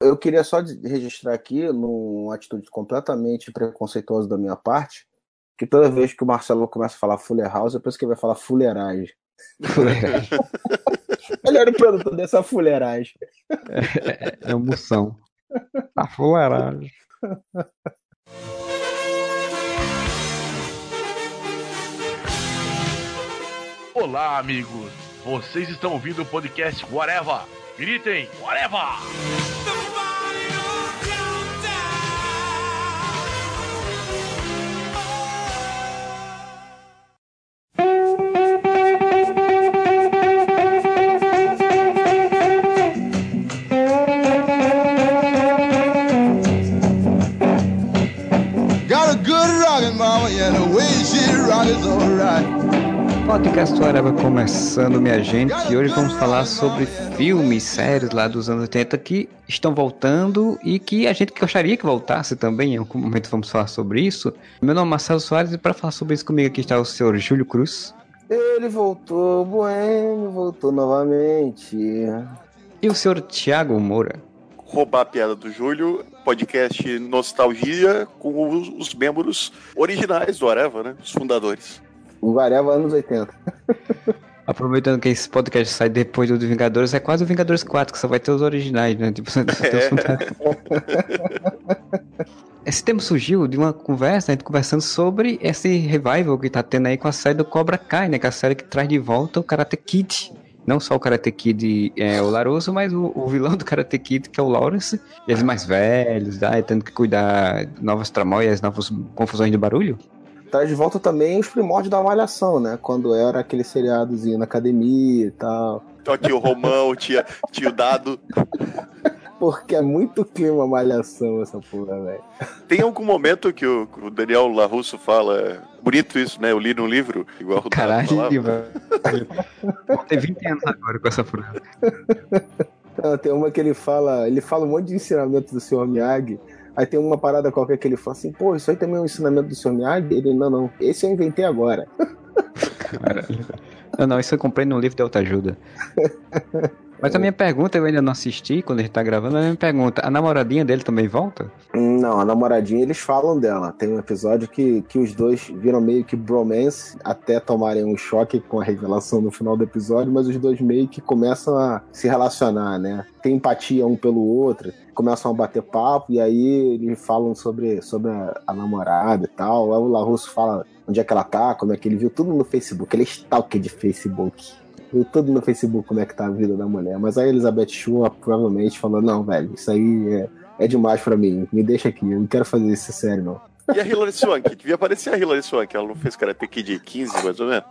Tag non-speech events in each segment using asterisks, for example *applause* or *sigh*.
Eu queria só registrar aqui, numa atitude completamente preconceituosa da minha parte, que toda vez que o Marcelo começa a falar Fuller House, eu penso que ele vai falar fuleiragem. Fuleiragem. *laughs* ele era o produtor dessa fuleiragem. É, é emoção. A fuleiragem. Olá, amigos. Vocês estão ouvindo o podcast Whatever. Gritem, Whatever! Rock is alright. Podcast Araba começando, minha gente. E hoje vamos falar sobre filmes, séries lá dos anos 80 que estão voltando e que a gente gostaria que voltasse também. Em algum momento vamos falar sobre isso. Meu nome é Marcelo Soares e para falar sobre isso comigo aqui está o senhor Júlio Cruz. Ele voltou, Bueno, voltou novamente. E o senhor Tiago Moura. Roubar a piada do Júlio, podcast Nostalgia com os, os membros originais do Areva, né? Os fundadores. O Vareva anos 80. *laughs* Aproveitando que esse podcast sai depois do Vingadores, é quase o Vingadores 4, que só vai ter os originais, né? Tipo, *laughs* só fundadores. Esse tema surgiu de uma conversa, a gente conversando sobre esse revival que tá tendo aí com a série do Cobra Kai, né? Que é a série que traz de volta o Karate Kid. Não só o Karate Kid é o Laroso, mas o, o vilão do Karate Kid, que é o Lawrence. Eles mais velhos, tá? E tendo que cuidar de novas tramóias, novas confusões de barulho. Traz de volta também os primórdios da Malhação, né? Quando era aquele seriadozinho na academia e tal. Então tio Romão, tia, tio Dado. *laughs* Porque é muito clima Malhação essa porra, velho. Tem algum momento que o, Daniel Larusso fala. é Bonito isso, né? Eu li no livro, igual o Caralho. Vou ter 20 anos agora com essa frase. Então, tem uma que ele fala, ele fala um monte de ensinamento do Sr. Miyagi. Aí tem uma parada qualquer que ele fala assim, pô, isso aí também é um ensinamento do Sr. Miyagi? Ele, não, não, esse eu inventei agora. Caralho. Não, não, isso eu comprei no livro de autoajuda. *laughs* Mas a minha pergunta, eu ainda não assisti quando a gente tá gravando, a minha pergunta, a namoradinha dele também volta? Não, a namoradinha, eles falam dela. Tem um episódio que, que os dois viram meio que bromance, até tomarem um choque com a revelação no final do episódio, mas os dois meio que começam a se relacionar, né? Tem empatia um pelo outro, começam a bater papo, e aí eles falam sobre, sobre a, a namorada e tal. Aí o Larusso fala onde é que ela tá, como é que ele viu tudo no Facebook. Ele é stalker de Facebook. Viu tudo no Facebook como é que tá a vida da mulher. Mas a Elizabeth Shue provavelmente falou: não, velho, isso aí é, é demais pra mim. Me deixa aqui, eu não quero fazer isso sério, não. E a Hilary Swank? Devia aparecer a Hilary Swank. Ela não fez Karate Kid 15, mais ou menos?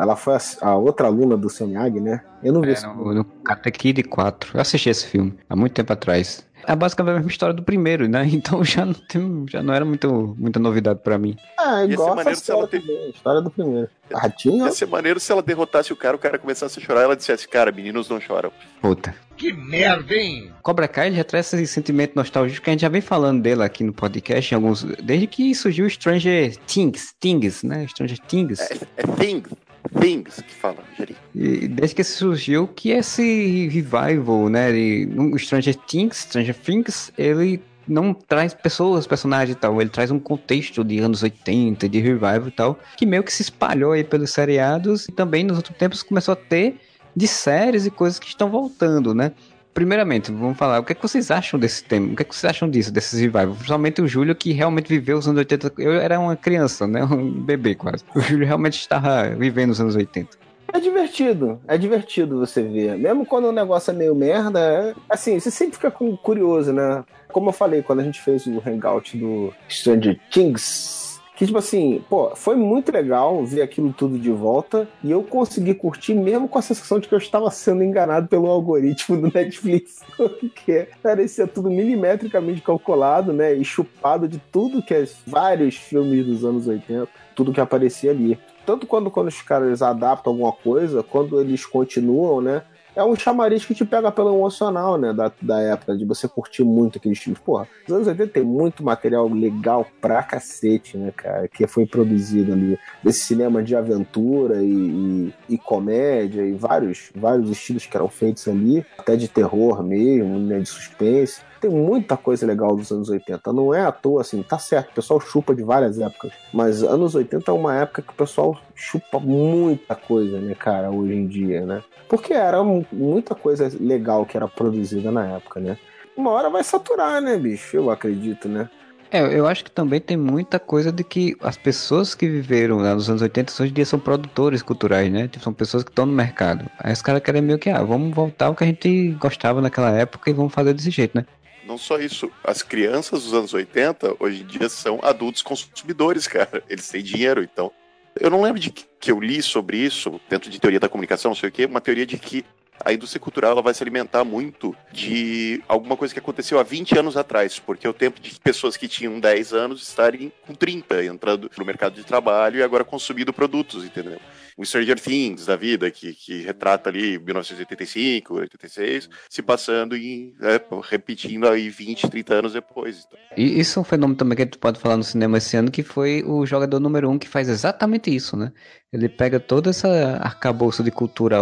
Ela foi a, a outra aluna do. Miyagi, né? Eu não vi É, esse no, no Karate Kid 4. Eu assisti esse filme há muito tempo atrás. É basicamente a mesma história do primeiro, né? *laughs* Então já não, tem, já não era muito, muita novidade pra mim. Ah, igual a maneiro se ela história, do primeiro. Ratinho? Ia ser maneiro se ela derrotasse o cara, o cara começasse a chorar e ela dissesse, cara, meninos não choram. Puta. Que merda, hein? Cobra Kai ele já traz esse sentimento nostálgico que a gente já vem falando dele aqui no podcast, em alguns, desde que surgiu o Stranger Things, Things, né? Stranger Things. É, é things, things que fala, Jeri. E desde que surgiu que esse revival, né, de, Stranger Things, Stranger Things, ele não traz pessoas, personagens e tal, ele traz um contexto de anos 80, de revival e tal, que meio que se espalhou aí pelos seriados e também nos outros tempos começou a ter de séries e coisas que estão voltando, né? Primeiramente, vamos falar, o que, é que vocês acham desse tema? O que, é que vocês acham disso, desses revival? Principalmente o Júlio, que realmente viveu os anos 80. Eu era uma criança, né? Um bebê quase. O Júlio realmente estava vivendo os anos 80. É divertido, é divertido você ver. Mesmo quando o negócio é meio merda, é- assim, você sempre fica curioso, né? Como eu falei, quando a gente fez o hangout do Stranger Things, que tipo assim, pô, foi muito legal ver aquilo tudo de volta e eu consegui curtir mesmo com a sensação de que eu estava sendo enganado pelo algoritmo do *laughs* Netflix, porque parecia tudo milimetricamente calculado, né? E chupado de tudo que é vários filmes dos anos 80, tudo que aparecia ali tanto quando, quando os caras adaptam alguma coisa, quando eles continuam, né? É um chamariz que te pega pelo emocional, né? Da, da época, de você curtir muito aqueles filmes. Porra, nos anos 80 tem muito material legal pra cacete, né, cara? Que foi produzido ali. Desse cinema de aventura e, e, e comédia e vários, vários estilos que eram feitos ali. Até de terror mesmo, né? De suspense tem muita coisa legal dos anos 80. Não é à toa, assim, tá certo, o pessoal chupa de várias épocas. Mas anos 80 é uma época que o pessoal chupa muita coisa, né, cara, hoje em dia, né? Porque era muita coisa legal que era produzida na época, né? Uma hora vai saturar, né, bicho? Eu acredito, né? É, eu acho que também tem muita coisa de que as pessoas que viveram lá nos anos 80 hoje em dia são produtores culturais, né? Tipo, são pessoas que estão no mercado. Aí os caras querem meio que, ah, vamos voltar ao que a gente gostava naquela época e vamos fazer desse jeito, né? Não só isso, as crianças dos anos 80 hoje em dia são adultos consumidores, cara. Eles têm dinheiro, então. Eu não lembro de que eu li sobre isso, dentro de teoria da comunicação, não sei o quê, uma teoria de que a indústria cultural ela vai se alimentar muito de alguma coisa que aconteceu há 20 anos atrás, porque é o tempo de pessoas que tinham 10 anos estarem com 30, entrando no mercado de trabalho e agora consumindo produtos, entendeu? O Stranger Things da vida, que, que retrata ali 1985, 86, se passando e é, repetindo aí 20, 30 anos depois. Então. E isso é um fenômeno também que gente pode falar no cinema esse ano, que foi o jogador número um que faz exatamente isso, né? Ele pega todo esse arcabouço de cultura,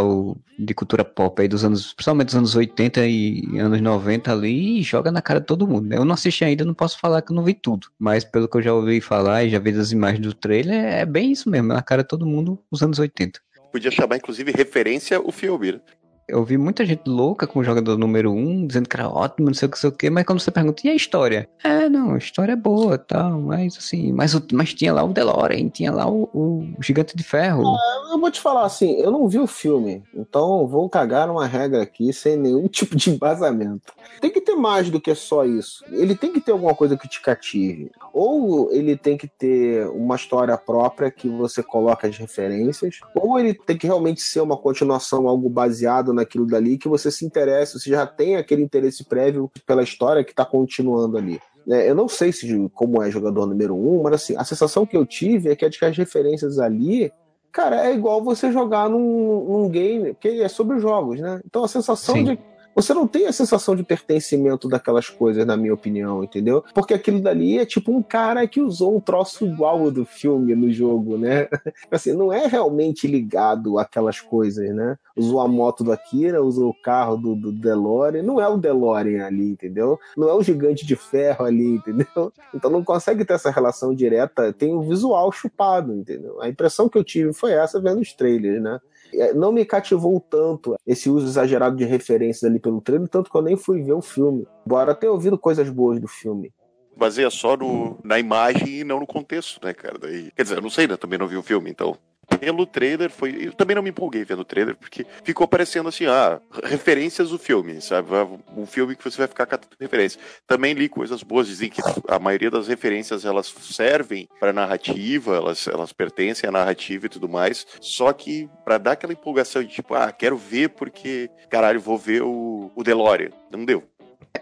de cultura pop aí dos anos, principalmente dos anos 80 e anos 90 ali e joga na cara de todo mundo. Né? Eu não assisti ainda, não posso falar que eu não vi tudo, mas pelo que eu já ouvi falar e já vi das imagens do trailer, é bem isso mesmo, na cara de todo mundo os anos 80. Podia chamar, inclusive, referência o filme. Eu vi muita gente louca com o jogador número 1, um, dizendo que era ótimo, não sei o que, sei o que, mas quando você pergunta, e a história? É, não, a história é boa tal, mas assim, mas, mas tinha lá o DeLorean, tinha lá o, o Gigante de Ferro. Ah, eu vou te falar assim, eu não vi o filme, então vou cagar numa regra aqui sem nenhum *laughs* tipo de embasamento. Tem que ter mais do que só isso. Ele tem que ter alguma coisa que te cative. Ou ele tem que ter uma história própria que você coloca as referências, ou ele tem que realmente ser uma continuação, algo baseado naquilo dali, que você se interessa, você já tem aquele interesse prévio pela história que está continuando ali. É, eu não sei se como é jogador número um, mas assim, a sensação que eu tive é que as referências ali, cara, é igual você jogar num, num game, que é sobre jogos, né? Então a sensação Sim. de você não tem a sensação de pertencimento daquelas coisas, na minha opinião, entendeu? Porque aquilo dali é tipo um cara que usou um troço igual do filme no jogo, né? *laughs* Assim, não é realmente ligado àquelas coisas, né? Usou a moto do Akira, usou o carro do, do DeLorean, não é o DeLorean ali, entendeu? Não é o gigante de ferro ali, *laughs* entendeu? Então não consegue ter essa relação direta, tem o visual chupado, entendeu? A impressão que eu tive foi essa vendo os trailers, né? É, não me cativou tanto esse uso exagerado de referências ali pelo trailer, tanto que eu nem fui ver o filme. Embora tenha ouvido coisas boas do filme baseia só no, na imagem e não no contexto, né, cara? Daí, quer dizer, eu não sei, né? Também não vi o filme, então pelo trailer foi. Eu também não me empolguei vendo o trailer, porque ficou parecendo assim, ah, referências do filme, sabe? Um filme que você vai ficar catando referência. Também li coisas boas, dizem que a maioria das referências elas servem para narrativa, elas, elas pertencem à narrativa e tudo mais. Só que para dar aquela empolgação de tipo, ah, quero ver porque, caralho, vou ver o, o DeLorean. Não deu.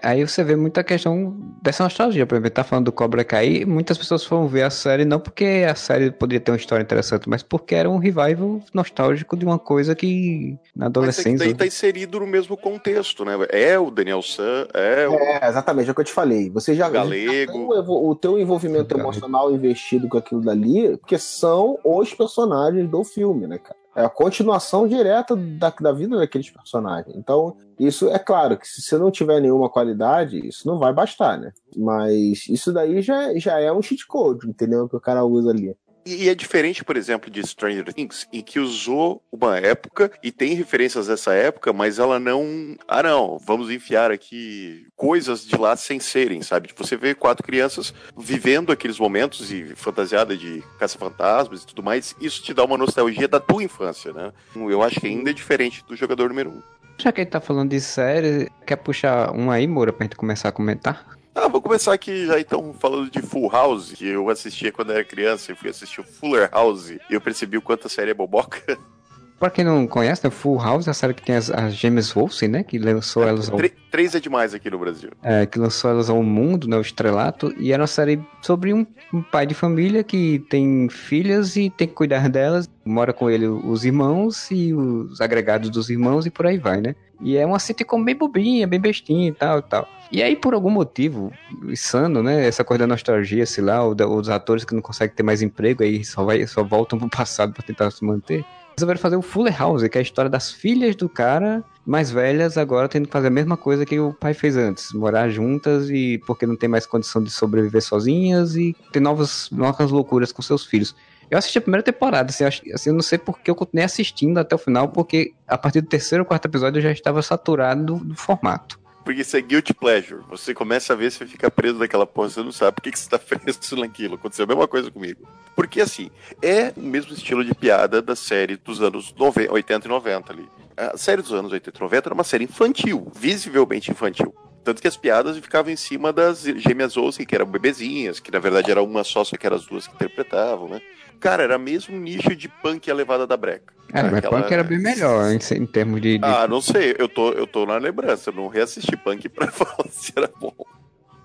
Aí você vê muita questão dessa nostalgia. Por exemplo, tá falando do Cobra Kai, muitas pessoas foram ver a série não porque a série poderia ter uma história interessante, mas porque era um revival nostálgico de uma coisa que na adolescência. Mas daí tá inserido no mesmo contexto, né? É o Daniel San, é o. É, exatamente, é o que eu te falei. Você já. Galego. Já o, o teu envolvimento emocional investido com aquilo dali, porque são os personagens do filme, né, cara? É a continuação direta da, da vida daqueles personagens. Então, isso é claro que se você não tiver nenhuma qualidade, isso não vai bastar, né? Mas isso daí já, já é um cheat code, entendeu? Que o cara usa ali. E é diferente, por exemplo, de Stranger Things, em que usou uma época e tem referências dessa época, mas ela não. Ah, não, vamos enfiar aqui coisas de lá sem serem, sabe? Tipo, você vê quatro crianças vivendo aqueles momentos e fantasiada de caça-fantasmas e tudo mais, isso te dá uma nostalgia da tua infância, né? Eu acho que ainda é diferente do jogador número um. Já que a gente tá falando de série, quer puxar um aí, Moura, pra gente começar a comentar? Ah, vou começar aqui já então falando de Full House, que eu assistia quando era criança, eu fui assistir o Fuller House e eu percebi o quanto a série é boboca. *laughs* Pra quem não conhece, né, Full House é a série que tem as, as gêmeas Olsen, né? Que lançou elas ao, Três é demais aqui no Brasil. é, que lançou elas ao mundo, né? O estrelato. E era uma série sobre um, um pai de família que tem filhas e tem que cuidar delas. Mora com ele os irmãos e os agregados dos irmãos e por aí vai, né? E é uma sitcom bem bobinha, bem bestinha e tal e tal. E aí, por algum motivo, insano, né? Essa coisa da nostalgia, sei lá, ou, da, ou dos atores que não conseguem ter mais emprego, aí só, vai, só voltam pro passado pra tentar se manter. Resolveram fazer o Fuller House, que é a história das filhas do cara, mais velhas, agora tendo que fazer a mesma coisa que o pai fez antes. Morar juntas e porque não tem mais condição de sobreviver sozinhas e ter novas, novas loucuras com seus filhos. Eu assisti a primeira temporada, assim, assim, eu não sei porque eu continuei assistindo até o final, porque a partir do terceiro ou quarto episódio eu já estava saturado do, do formato. Porque isso é guilty pleasure. Você começa a ver, você fica preso naquela porra, você não sabe por que, que você tá *laughs* preso naquilo. Aconteceu a mesma coisa comigo. Porque, assim, é o mesmo estilo de piada da série dos anos 90, 80 e 90 ali. A série dos anos 80 e 90 era uma série infantil, visivelmente infantil. Tanto que as piadas ficavam em cima das gêmeas Olsen, que eram bebezinhas, que na verdade era uma só, só que eram as duas que interpretavam, né? Cara, era mesmo nicho de punk a levada da breca. É, mas Aquela- Punk era bem melhor em, em termos de, de Ah, não sei, eu tô, eu tô na lembrança, eu não reassisti punk pra *laughs* falar se era bom.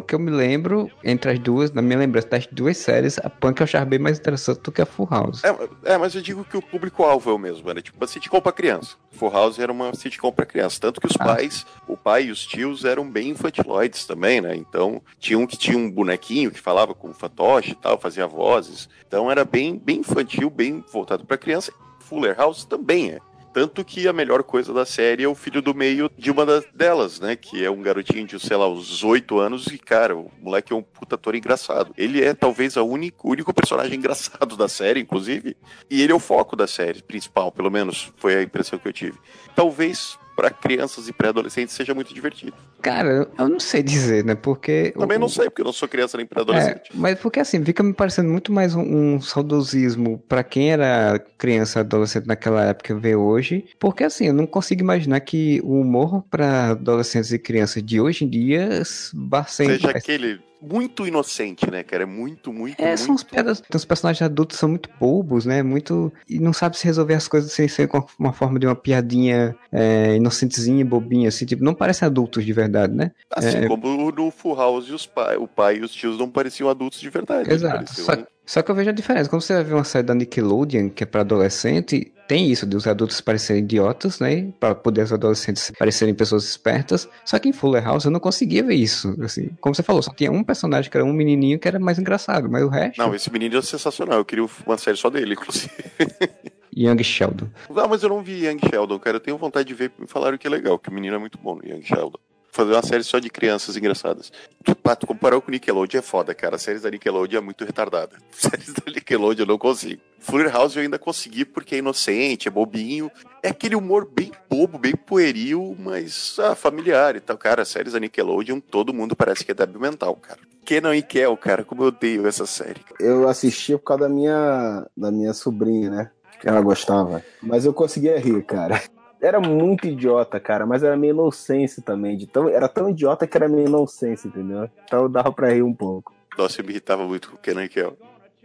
Que eu me lembro, entre as duas, na minha lembrança das duas séries, a Punk eu achava bem mais interessante do que a Full House. É, é, mas eu digo que o público-alvo é o mesmo, era tipo uma sitcom pra criança. Full House era uma sitcom pra criança. Tanto que os Ah. pais, o pai e os tios eram bem infantiloides também, né? Então, tinha um que tinha um bonequinho que falava com fantoche e tal, fazia vozes. Então era bem, bem infantil, bem voltado pra criança. Fuller House também é. Tanto que a melhor coisa da série é o filho do meio de uma das, delas, né? Que é um garotinho de, sei lá, uns oito anos e, cara, o moleque é um puta ator engraçado. Ele é talvez a único, o único personagem engraçado da série, inclusive. E ele é o foco da série principal, pelo menos foi a impressão que eu tive. Talvez para crianças e pré-adolescentes seja muito divertido. Cara, eu não sei dizer, né? Porque. Também o- não sei, porque eu não sou criança nem É, pré-adolescente. mas porque assim, fica me parecendo muito mais um, um saudosismo pra quem era criança, adolescente naquela época ver hoje. Porque assim, eu não consigo imaginar que o humor pra adolescentes e crianças de hoje em dia. Seja aquele muito inocente, né, cara? É muito, muito, É, muito. são os piadas. Os personagens adultos são muito bobos, né? Muito. E não sabe se resolver as coisas sem ser com uma forma de uma piadinha é, inocentezinha, bobinha, assim. Tipo, não parecem adultos de verdade, né? Assim É. como no Full House os pai, o pai e os tios não pareciam adultos de verdade. Exato. Pareciam- Só, só que eu vejo a diferença. Quando você vai ver uma série da Nickelodeon, que é pra adolescente, tem isso de os adultos parecerem idiotas, né? Pra poder os adolescentes parecerem pessoas espertas. Só que em Fuller House eu não conseguia ver isso. Assim, como você falou, só tinha um personagem que era um menininho que era mais engraçado, mas o resto. Não, esse menino é sensacional. Eu queria uma série só dele, inclusive. *laughs* Young Sheldon. Não, mas eu não vi Young Sheldon, cara. Eu tenho vontade de ver. Me falaram que é legal, que o menino é muito bom no Young Sheldon. Fazer uma série só de crianças engraçadas. Tu, tu comparou com Nickelodeon é foda, cara. As séries da Nickelodeon é muito retardada. *laughs* Séries da Nickelodeon eu não consigo. Fuller House eu ainda consegui porque é inocente, é bobinho. É aquele humor bem bobo, bem pueril, mas ah, familiar e tal. Cara, as séries da Nickelodeon, todo mundo parece que é débil mental, cara. Kenan e Kel, cara, como eu odeio essa série. Eu assisti por causa da minha, da minha sobrinha, né? Que ela gostava. Mas eu conseguia rir, cara. Era muito idiota, cara, mas era meio inocência também. De tão, era tão idiota que era meio inocência, entendeu? Então dava pra rir um pouco. Nossa, eu me irritava muito com o Kenan e Kel.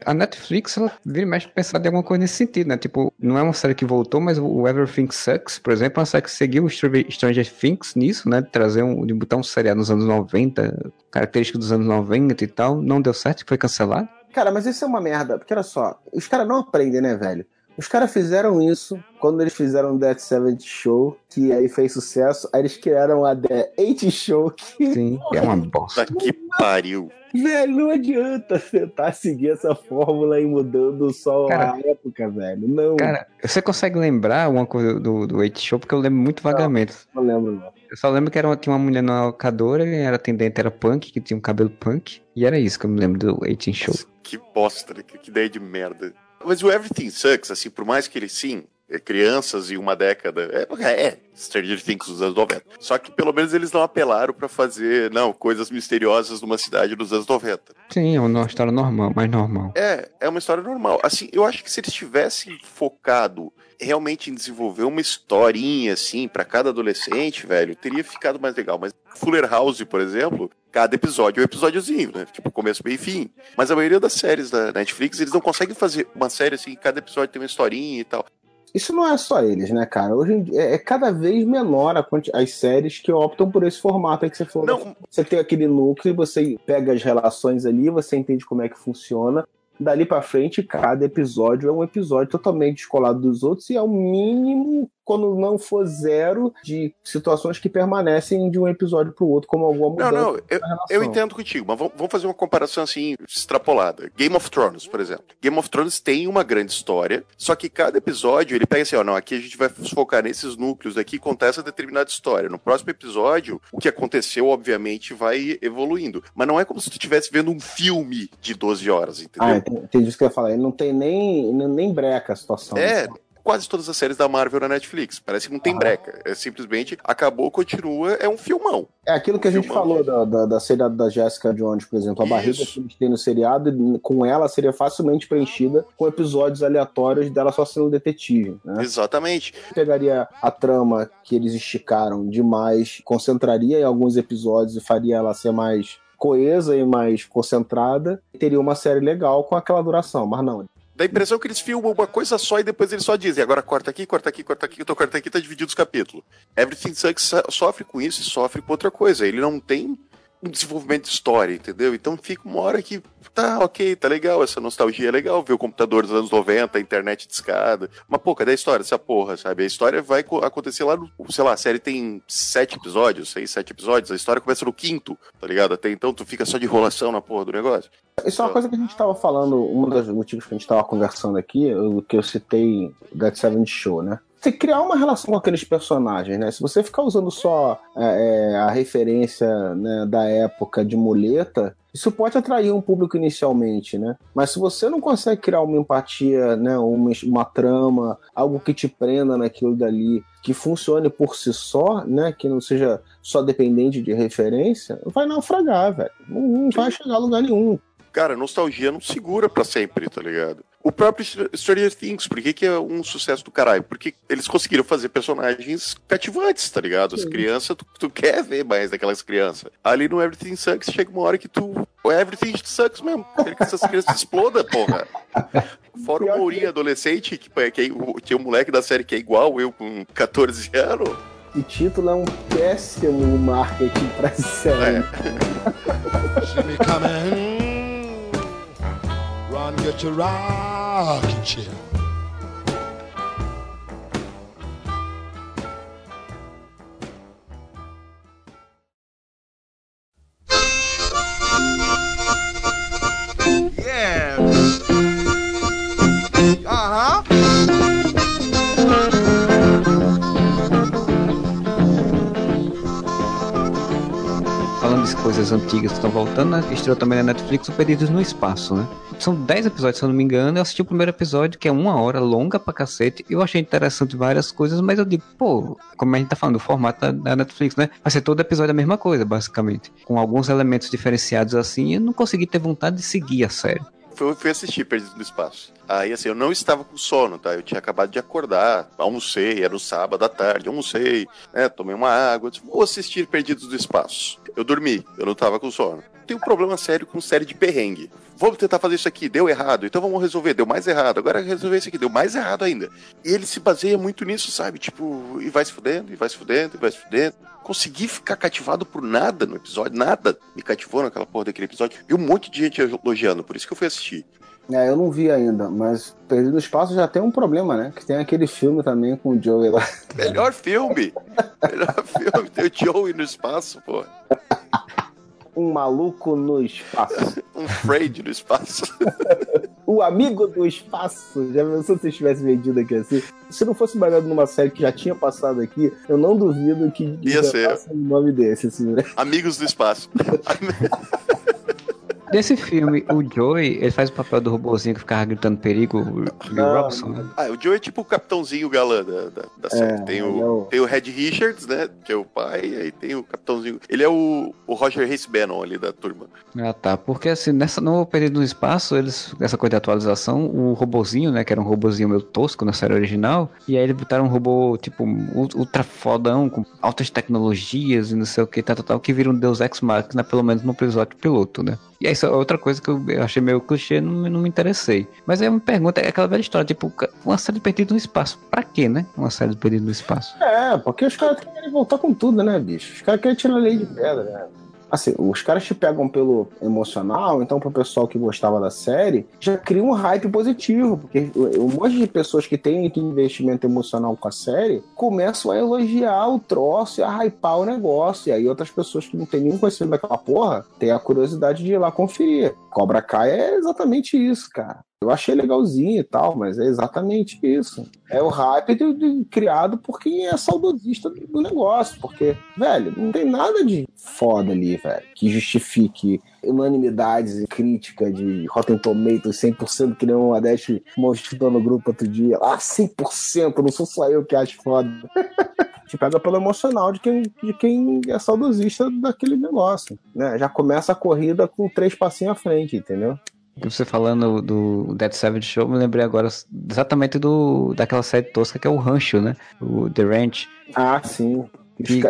A Netflix, ela vira mexe pensar de alguma coisa nesse sentido, né? Tipo, não é uma série que voltou, mas o Everything Sucks, por exemplo, é uma série que seguiu o Stranger Stranger Things nisso, né? De trazer um, de botar um seriado nos anos 90, característica dos anos 90 e tal. Não deu certo, foi cancelado. Cara, mas isso é uma merda, porque olha só, os caras não aprendem, né, velho? Os caras fizeram isso quando eles fizeram o Dead Seventh Show, que aí fez sucesso. Aí eles criaram a The Eight Show, que, Sim, é uma bosta. Que pariu. velho, não adianta tentar seguir essa fórmula e mudando só Cara, a época, velho. Não, Cara, você consegue lembrar uma coisa do, do Eight Show? Porque eu lembro muito vagamente. não lembro, não. Eu só lembro que era uma, tinha uma mulher na locadora, e era atendente, era punk, que tinha um cabelo punk. E era isso que eu me lembro do Eight Show. Que bosta, né? que, que ideia de merda. Mas o Everything Sucks, assim, por mais que ele sim, crianças e uma década, é, é Stranger Things dos anos 90. Só que pelo menos eles não apelaram pra fazer, não, coisas misteriosas numa cidade dos anos 90. Sim, é uma história normal, mais normal. É, é uma história normal. Assim, eu acho que se eles tivessem focado realmente em desenvolver uma historinha, assim, pra cada adolescente, velho, teria ficado mais legal. Mas Fuller House, por exemplo, cada episódio é um episódiozinho, né? Tipo, começo, meio e fim. Mas a maioria das séries da Netflix, eles não conseguem fazer uma série assim, cada episódio tem uma historinha e tal. Isso não é só eles, né, cara? Hoje em dia, é, é cada vez menor a quanti- as séries que optam por esse formato aí que você falou. Não, Você tem aquele núcleo, você pega as relações ali, você entende como é que funciona. Dali pra frente, cada episódio é um episódio totalmente descolado dos outros e é o mínimo, quando não for zero, de situações que permanecem de um episódio pro outro, como alguma não, mudança não, eu, na relação. eu entendo contigo, mas vamos, fazer uma comparação assim, extrapolada. Game of Thrones, por exemplo. Game of Thrones tem uma grande história, só que cada episódio ele pega assim, ó, não, aqui a gente vai focar nesses núcleos aqui, contar essa determinada história. No próximo episódio, o que aconteceu, obviamente, vai evoluindo. Mas não é como se tu estivesse vendo um filme de 12 horas, entendeu? Ah, entendi, isso que eu ia falar. Ele não tem nem, nem breca a situação. É, quase todas as séries da Marvel na Netflix. Parece que não tem Aham. breca. É simplesmente acabou, continua, é um filmão. É aquilo que a gente Filmão. falou da, da, da seriado da Jessica Jones, por exemplo. A barriga Isso. que eles têm no seriado, com ela seria facilmente preenchida com episódios aleatórios dela só sendo detetive. Né? Exatamente. Pegaria a trama que eles esticaram demais, concentraria em alguns episódios e faria ela ser mais coesa e mais concentrada, teria uma série legal com aquela duração, mas não. Dá a impressão que eles filmam uma coisa só e depois eles só dizem, agora corta aqui, corta aqui, corta aqui, corta aqui, tá dividido os capítulos. Everything Sucks so- sofre com isso e sofre com outra coisa. Ele não tem um desenvolvimento de história, entendeu? Então fica uma hora que tá ok, tá legal, essa nostalgia é legal, ver o computador dos anos 90, a internet discada. Mas, pô, cadê a história dessa porra, sabe? A história vai co- acontecer lá no. Sei lá, a série tem sete episódios, seis, sete episódios, a história começa no quinto, tá ligado? Até então tu fica só de enrolação na porra do negócio. Isso é uma coisa que a gente estava falando, um dos motivos que a gente estava conversando aqui, o que eu citei That Seven Show, né? Você criar uma relação com aqueles personagens, né? Se você ficar usando só é, é, a referência né, da época de muleta, isso pode atrair um público inicialmente, né? Mas se você não consegue criar uma empatia, né, uma, uma trama, algo que te prenda naquilo dali, que funcione por si só, né, que não seja só dependente de referência, vai naufragar, velho. Não, não vai chegar a lugar nenhum. Cara, nostalgia não segura pra sempre, tá ligado? O próprio Str- Stranger Things, por que, que é um sucesso do caralho? Porque eles conseguiram fazer personagens cativantes, tá ligado? As Sim. crianças, tu, tu quer ver mais daquelas crianças. Ali no Everything Sucks chega uma hora que tu. O Everything Sucks mesmo. Quer que essas crianças explodam, porra. *laughs* Fora o Mourinho adolescente, que, que é, o- tinha um moleque da série que é igual eu com 14 anos. O título é um péssimo marketing pra série. *laughs* É. on, get your rocking chair. Coisas antigas que estão voltando, né? estreou também na Netflix o Perdidos no Espaço, né? São 10 episódios, se eu não me engano. Eu assisti o primeiro episódio, que é uma hora, longa pra cacete. Eu achei interessante várias coisas, mas eu digo, pô, como a gente tá falando, o formato da, Netflix, né? Vai ser todo episódio a mesma coisa, basicamente. Com alguns elementos diferenciados assim, eu não consegui ter vontade de seguir a série. Fui, fui assistir Perdido no Espaço. Aí, assim, eu não estava com sono, tá? Eu tinha acabado de acordar, almocei, era o sábado à tarde, almocei, né? Tomei uma água, disse, vou assistir Perdidos no Espaço. Eu dormi, eu não estava com sono. Tem um problema sério com série de perrengue. Vamos tentar fazer isso aqui, deu errado, então vamos resolver, deu mais errado, agora resolver isso aqui, deu mais errado ainda. E ele se baseia muito nisso, sabe? Tipo, e vai se fudendo, e vai se fudendo, e vai se fudendo. Consegui ficar cativado por nada no episódio, nada me cativou naquela porra daquele episódio. E um monte de gente elogiando, por isso que eu fui assistir. É, eu não vi ainda, mas Perdido no Espaço já tem um problema, né? Que tem aquele filme também com o Joey lá. *laughs* Melhor filme! Melhor filme, tem o Joey no espaço, pô. Um maluco no espaço. *laughs* Um Fred no espaço. *laughs* O amigo do espaço. Já pensou se eu tivesse vendido aqui assim? Se não fosse baseado numa série que já tinha passado aqui, eu não duvido que Ia ser. um nome desse, assim, né? Amigos do espaço. Nesse filme, o Joey, ele faz o papel do robozinho que ficava gritando perigo, o Bill Não, Robson. né? Ah, o Joey é tipo o capitãozinho galã da, da, da série. tem, o, é o- tem o Red Richards, né? Que é o pai, aí tem o capitãozinho. Ele é o, o Roger Reis Bannon ali da turma. Ah, tá. Porque assim, nessa, no período no espaço, eles, essa coisa de atualização, o robozinho, né, que era um robozinho meio tosco na série original, e aí eles botaram um robô, tipo, ul- ultra fodão, com altas tecnologias e não sei o que, tal, tal, tal, que vira um Deus Ex Machina, pelo menos no episódio piloto, né? E Isso é outra coisa que eu achei meio clichê, não, não me interessei. Mas aí uma pergunta, é aquela velha história, tipo, uma série perdida no espaço. Pra quê, né? Uma série perdida no espaço. É, porque os caras querem voltar com tudo, né, bicho? Os caras querem tirar a lei de pedra, né? Assim, os caras te pegam pelo emocional, então pro pessoal que gostava da série, já cria um hype positivo, porque um monte de pessoas que têm investimento emocional com a série começam a elogiar o troço e a hypar o negócio. E aí outras pessoas que não têm nenhum conhecimento daquela porra têm a curiosidade de ir lá conferir. Cobra Kai é exatamente isso, cara. Eu achei legalzinho e tal, mas é exatamente isso. É o hype de, de, criado por quem é saudosista do negócio. Porque, velho, não tem nada de foda ali, velho, que justifique unanimidades e crítica de Rotten Tomatoes 100% que nem o Adeste mostrou no grupo outro dia. Ah, 100%, não sou só eu que acho foda. *laughs* Te pega pelo emocional de quem, de quem é saudosista daquele negócio. Né? Já começa a corrida com três passinhos à frente, entendeu? Você falando do Dead Savage Show, me lembrei agora exatamente do daquela série tosca que é o Rancho, né? O The Ranch. Ah, sim.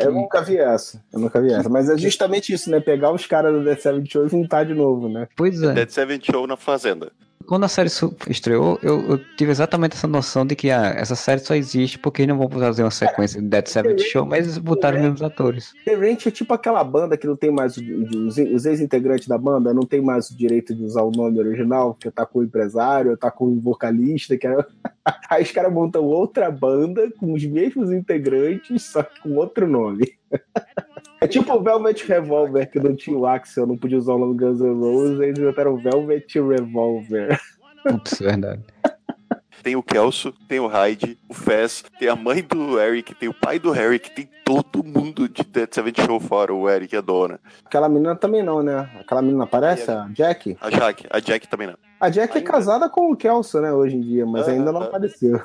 Eu nunca vi essa. Eu nunca vi essa. Mas é justamente isso, né? Pegar os caras do Dead Seven Show e juntar de novo, né? Pois é. Dead Seven Show na Fazenda. Quando a série estreou, eu, eu, tive exatamente essa noção de que ah, essa série só existe porque não vão fazer uma sequência de Dead Seven Show, mas botaram os mesmos atores. The Ranch é tipo aquela banda que não tem mais os, os ex-integrantes da banda não tem mais o direito de usar o nome original, porque tá com o empresário, tá com o vocalista, que é... *laughs* *laughs* aí os caras montam outra banda com os mesmos integrantes, só que com outro nome. É tipo o Velvet Revolver, que não tinha o Axel, não podia usar o nome Guns N' Roses, eles inventaram o Velvet Revolver. Ups, verdade. Tem o Kelso, tem o Hyde, o Fez, tem a mãe do Eric, tem o pai do Eric, tem todo mundo de Dead Seven Show fora, o Eric e a dona. Aquela menina também não, né? Aquela menina aparece, a Jack? A Jack, a Jack também não. A Jack ainda... é casada com o Kelso, né, hoje em dia, mas ah, ainda não ah, apareceu.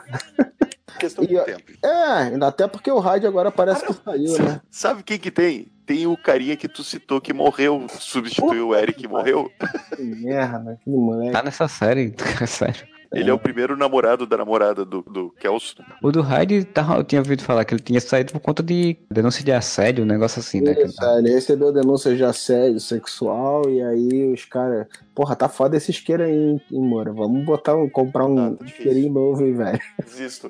*laughs* Questão de tempo. É, até porque o Hyde agora parece ah, que saiu, né? Sabe quem que tem? Tem o carinha que tu citou que morreu, substituiu o Eric que morreu. Que merda, aquele moleque. Tá nessa série, *laughs* sério. Ele é o primeiro namorado da namorada do, do Kelso. O do Hyde, tá, eu tinha ouvido falar que ele tinha saído por conta de denúncia de assédio, um negócio assim, né? Isso, é, ele recebeu denúncia de assédio sexual e aí os caras. Porra, tá foda esse isqueiro aí, hein, Moura? Vamos botar um, comprar um ah, isqueirinho novo, hein, velho? Desisto.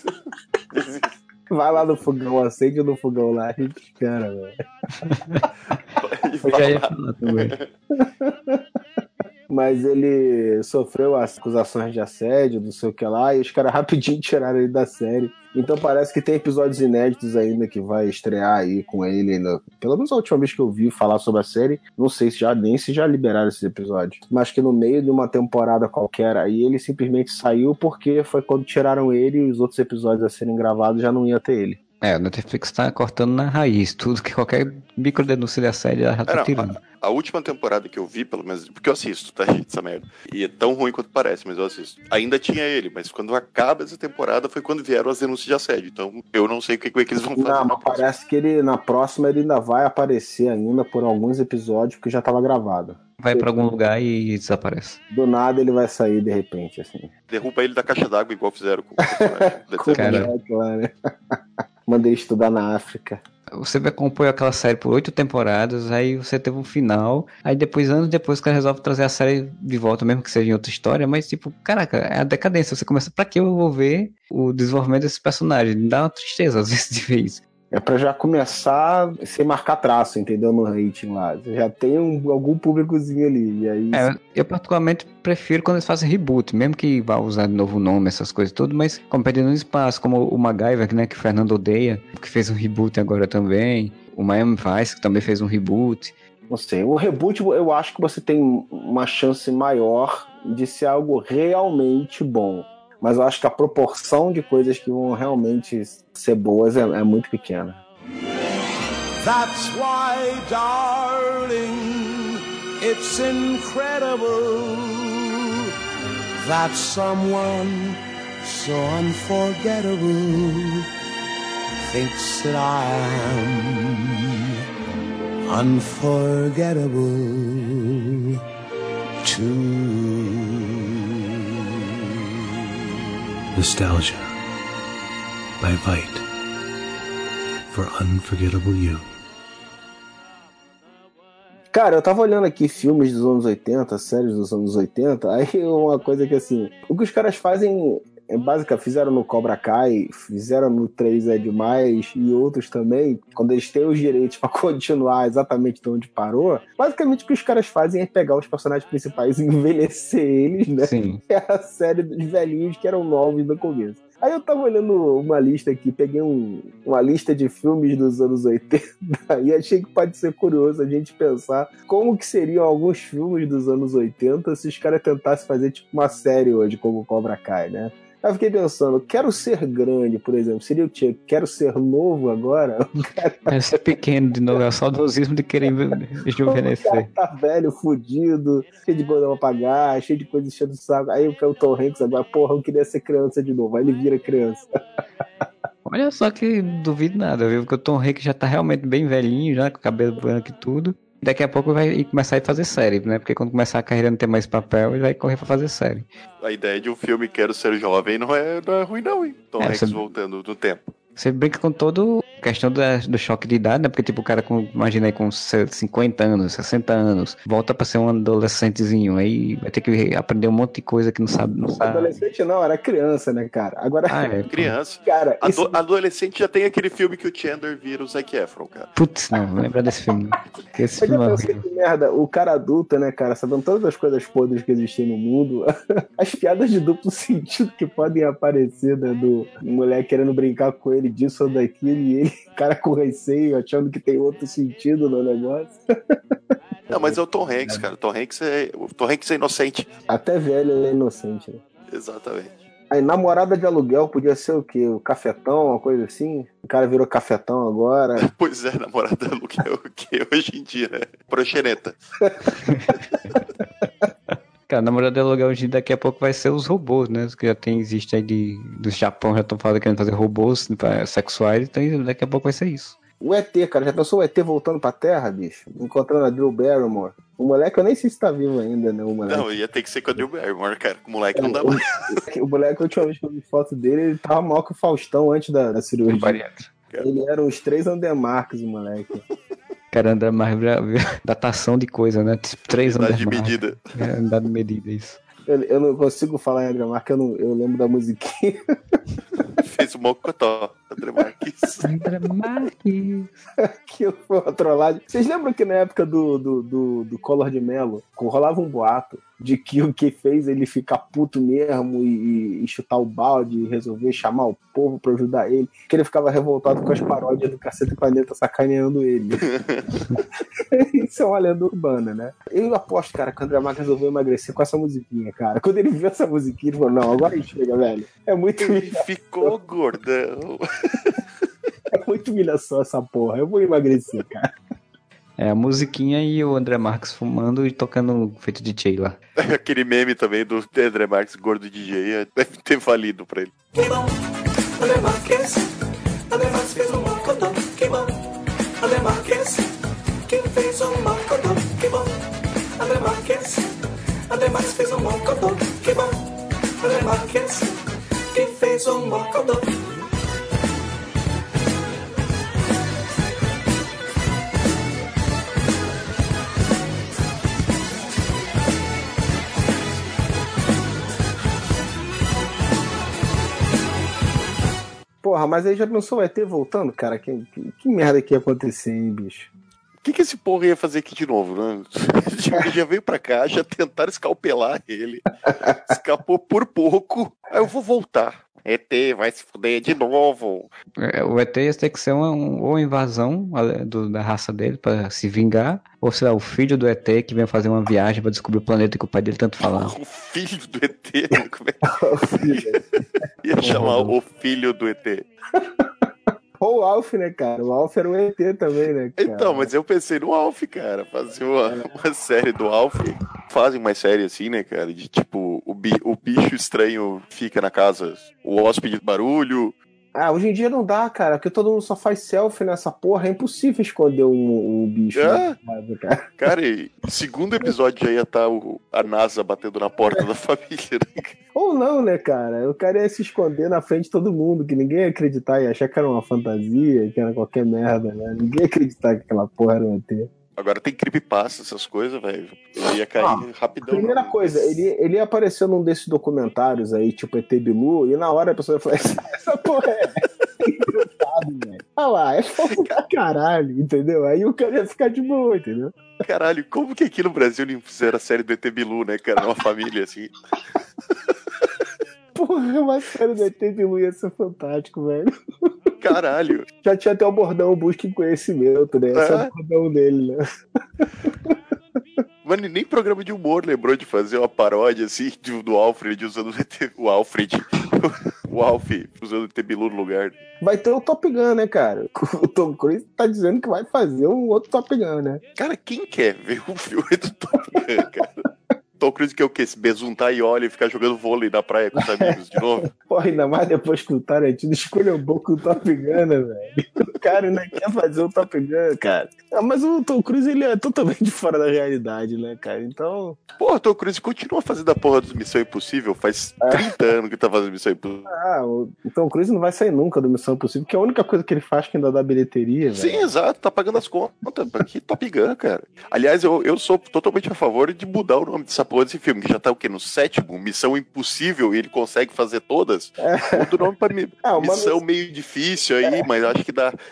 *laughs* Desisto. Vai lá no fogão, acende no fogão lá, a gente espera, velho. *laughs* Eu já ia falar também *laughs* mas ele sofreu as acusações de assédio, não sei o que lá, e os caras *laughs* rapidinho tiraram ele da série. Então parece que tem episódios inéditos ainda que vai estrear aí com ele. Ainda. Pelo menos a última vez que eu vi falar sobre a série, não sei se já nem se já liberaram esses episódios. Mas que no meio de uma temporada qualquer aí, ele simplesmente saiu porque foi quando tiraram ele e os outros episódios a serem gravados já não ia ter ele. É, o Netflix tá cortando na raiz tudo que qualquer microdenúncia da série já tá tirando. A, a, última temporada que eu vi, pelo menos, porque eu assisto, tá, gente, *laughs* essa merda. E é tão ruim quanto parece, mas eu assisto. Ainda tinha ele, mas quando acaba essa temporada foi quando vieram as denúncias de assédio. Então eu não sei o que, que eles vão fazer. Não, mas parece que ele, na próxima, ele ainda vai aparecer ainda por alguns episódios, porque já tava gravado. Vai para algum lugar e desaparece. Do nada ele vai sair de repente, assim. Derruba ele da caixa d'água, igual fizeram com o *laughs* Cara. Claro. *laughs* Mandei estudar na África. Você acompanhou aquela série por oito temporadas, aí você teve um final, aí depois, anos depois, cara resolve trazer a série de volta, mesmo que seja em outra história, mas tipo, caraca, é a decadência. Você começa, pra que eu vou ver o desenvolvimento desse personagem? Dá uma tristeza às vezes de ver isso. É para já começar sem marcar traço, entendeu? No rating lá. Você já tem um, algum públicozinho ali. E aí... É, eu particularmente prefiro quando eles fazem reboot, mesmo que vá usar de novo nome, essas coisas tudo, mas como perdendo espaço, como o MacGyver, né, que o Fernando odeia, que fez um reboot agora também. O Miami Vice, que também fez um reboot. Não sei, o reboot eu acho que você tem uma chance maior de ser algo realmente bom mas eu acho que a proporção de coisas que vão realmente ser boas é, é muito pequena. That's why, darling, it's incredible that someone so unforgettable thinks that I am unforgettable too. Nostalgia by Vite for Unforgettable You. Cara, eu tava olhando aqui filmes dos anos 80, séries dos anos 80, *laughs* aí uma coisa que assim, o que os caras fazem básica, fizeram no Cobra Kai, fizeram no 3 é demais e outros também, quando eles têm os direitos pra *laughs* continuar exatamente de onde parou, basicamente o que os caras fazem é pegar os personagens principais e envelhecer eles, né? Sim. É a série dos velhinhos que eram novos no começo. Aí eu tava olhando uma lista aqui, peguei um- uma lista de filmes dos anos 80 *laughs* e achei que pode ser curioso a gente pensar como que seriam alguns filmes dos anos 80 se os caras tentassem fazer tipo uma série hoje, como Cobra Kai, né? Aí eu fiquei pensando, quero ser grande, por exemplo, seria o tipo, quero ser novo agora? *laughs* Deve ser pequeno de novo, é o saudosismo de querer *laughs* cara rejuvenescer. tá velho, fudido, cheio de bordão pra pagar, cheio de coisa enchendo o saco. Aí o Tom Hanks agora, porra, eu queria ser criança de novo. Aí ele vira criança. *laughs* Olha só que duvido nada, viu? Porque o Tom Hanks já tá realmente bem velhinho, já com o cabelo branco e tudo. Daqui a pouco vai começar a fazer série, né? Porque quando começar a carreira não ter mais papel, ele vai correr pra fazer série. A ideia de um filme Quero Ser Jovem não é, não é ruim, não, hein? Tom É, Hanks você- voltando no tempo. Você brinca com todo a questão da- do choque de idade, né? Porque, tipo, o cara, com, imagina aí, com se- 50 anos, 60 anos, volta pra ser um adolescentezinho. Aí vai ter que aprender um monte de coisa que não sabe. Não sabe. Adolescente não, era criança, né, cara? Agora, Ah, é. *laughs* Criança. cara, Ado- isso, Adolescente já tem aquele filme que o Chandler vira o Zac Efron, cara. Putz, não, não lembra desse filme. *laughs* esse filme é que merda, o cara adulto, né, cara, sabendo todas as coisas podres que existem no mundo, *laughs* as piadas de duplo sentido que podem aparecer, né, do mulher querendo brincar com ele disso ou daquilo, e ele, *laughs* cara com receio, achando que tem outro sentido no negócio. Não, mas é o Tom Hanks, cara. O Tom Hanks é, o Tom Hanks é inocente. Até velho ele é inocente, né? Exatamente. Aí, namorada de aluguel podia ser o quê? O cafetão, uma coisa assim? O cara virou cafetão agora. *laughs* Pois é, namorada aluguel que é hoje em dia, né? Proxeneta. *laughs* Cara, na moral do aluguel hoje daqui a pouco vai ser os robôs, né? Os que já tem, existe aí de, do Japão, já estão falando querendo fazer robôs pra- sexuais, então daqui a pouco vai ser isso. O ET, cara, já pensou o ET voltando pra Terra, bicho? Encontrando a Drew Barrymore. O moleque, eu nem sei se tá vivo ainda, né? O moleque. Não, ia ter que ser com a Drew Barrymore, cara. O moleque não dá o, mais. *laughs* o moleque, a última vez que eu vi foto dele, ele tava maior que o Faustão antes da, da cirurgia. Ele era uns três Andemarques, o moleque. Cara, anda mais bra- *laughs* datação de coisa, né? Tipo, Três anos de medida. É, unidade de medida, isso. Eu, eu não consigo falar em Andemarque, eu, não, eu lembro da musiquinha. *laughs* Fez o Mocotó. André Marques. *laughs* André Marques. *laughs* Aquilo foi uma trollagem. Vocês lembram que na época do, do, do, do Collor de Mello, rolava um boato de que o que fez ele ficar puto mesmo e, e chutar o balde e resolver chamar o povo pra ajudar ele, que ele ficava revoltado com as paródias do Cacete Planeta sacaneando ele. *laughs* Isso é uma lenda urbana, né? Eu aposto, cara, que o André Marques resolveu emagrecer com essa musiquinha, cara. Quando ele viu essa musiquinha, ele falou, não, agora a gente chega, velho. É muito Ele ficou gordão. *laughs* é muito humilhação essa porra. Eu vou emagrecer, cara. É, a musiquinha e o André Marques fumando e tocando feito DJ lá. *laughs* Aquele meme também do André Marques, gordo DJ, é, deve ter valido pra ele. Que bom, André Marques, André Marques fez um mocotó, que bom, André Marques, quem fez um mocotó, que bom, André Marques, André Marques fez um mocotó, que bom, André Marques, quem fez um mocotó. Porra, mas aí já pensou o ET voltando, cara? Que, que, que merda que ia acontecer, hein, bicho? O que, que esse porra ia fazer aqui de novo, né? *laughs* Ele já veio pra cá, já tentaram escalpelar ele. Escapou por pouco. Aí eu vou voltar. ET, vai se fuder de novo. É, O ET ia ter que ser uma, um- ou invasão do- da raça dele pra se vingar, ou sei lá, o filho do ET que vem fazer uma viagem pra descobrir o planeta que o pai dele tanto falava. *laughs* O filho do ET? Como é ia chamar o filho do ET? *laughs* Ou o Alf, né, cara? O Alf era um ET também, né, cara? Então, mas eu pensei no Alf, cara. Fazer uma, uma série do Alf. Fazem uma série assim, né, cara? De tipo, o, bi- o bicho estranho fica na casa, o hóspede barulho. Ah, hoje em dia não dá, cara, porque todo mundo só faz selfie nessa porra. É impossível esconder um, um bicho. É? casa, cara. Cara, e segundo episódio já ia estar o- a NASA batendo na porta da *laughs* família. né? Ou não, né, cara? O cara ia se esconder na frente de todo mundo, que ninguém ia acreditar, ia achar que era uma fantasia, que era qualquer merda, né? Ninguém ia acreditar que aquela porra era um ET. Agora tem creepypasta, essas coisas, velho. Eu ia cair Ah, rapidão. Primeira não. coisa, ele, ele apareceu num desses documentários aí, tipo ET Bilu, e na hora a pessoa vai falar, essa, essa porra é. *laughs* Olha lá, é fofo pra caralho, entendeu? Aí o cara ia ficar de boa, entendeu? Caralho, como que aqui no Brasil não fizeram a série do ET Bilu, né, cara? Uma família assim. *laughs* Porra, uma série do ET Bilu ia ser fantástico, velho. Caralho. Já tinha até o bordão Busque Conhecimento, né? Esse é É. o bordão dele, né? Mano, nem programa de humor lembrou de fazer uma paródia assim do, Alfred usando o. O Alfred. o Alf usando o ET Bilu no lugar. Vai ter o Top Gun, né, cara? O Tom Cruise tá dizendo que vai fazer um outro Top Gun, né? Cara, quem quer ver um filme do Top Gun, cara? Tom Cruise quer o quê? Se besuntar e olha e ficar jogando vôlei na praia com os amigos de novo? *laughs* Porra, ainda mais depois que o Tarantino escolheu um pouco o Top Gun, né, velho? O cara ainda quer fazer o Top Gun, cara. Ah, mas o Tom Cruise, ele é totalmente *laughs* fora da realidade, né, cara? Então, Porra, o Tom Cruise continua fazendo a porra dos Missão Impossível. Faz 30 anos que tá fazendo Missão Impossível. ah, o o Tom Cruise não vai sair nunca do Missão Impossível, que é a única coisa que ele faz que ainda dá bilheteria, Sim, velho. exato, tá pagando as contas. Que Top Gun, cara. Aliás, eu, eu sou totalmente a favor de mudar o nome dessa porra desse filme, que já tá o quê? No sétimo? Missão Impossível e ele consegue fazer todas. Muda o nome pra mi- *laughs* É, uma missão meio difícil aí, mas acho que dá. *laughs*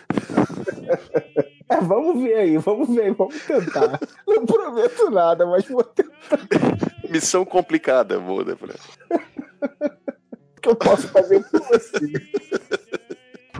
É, vamos ver aí, vamos ver vamos tentar. *laughs* Não prometo nada, mas vou tentar Missão complicada, muda. pra- o que eu posso fazer por você.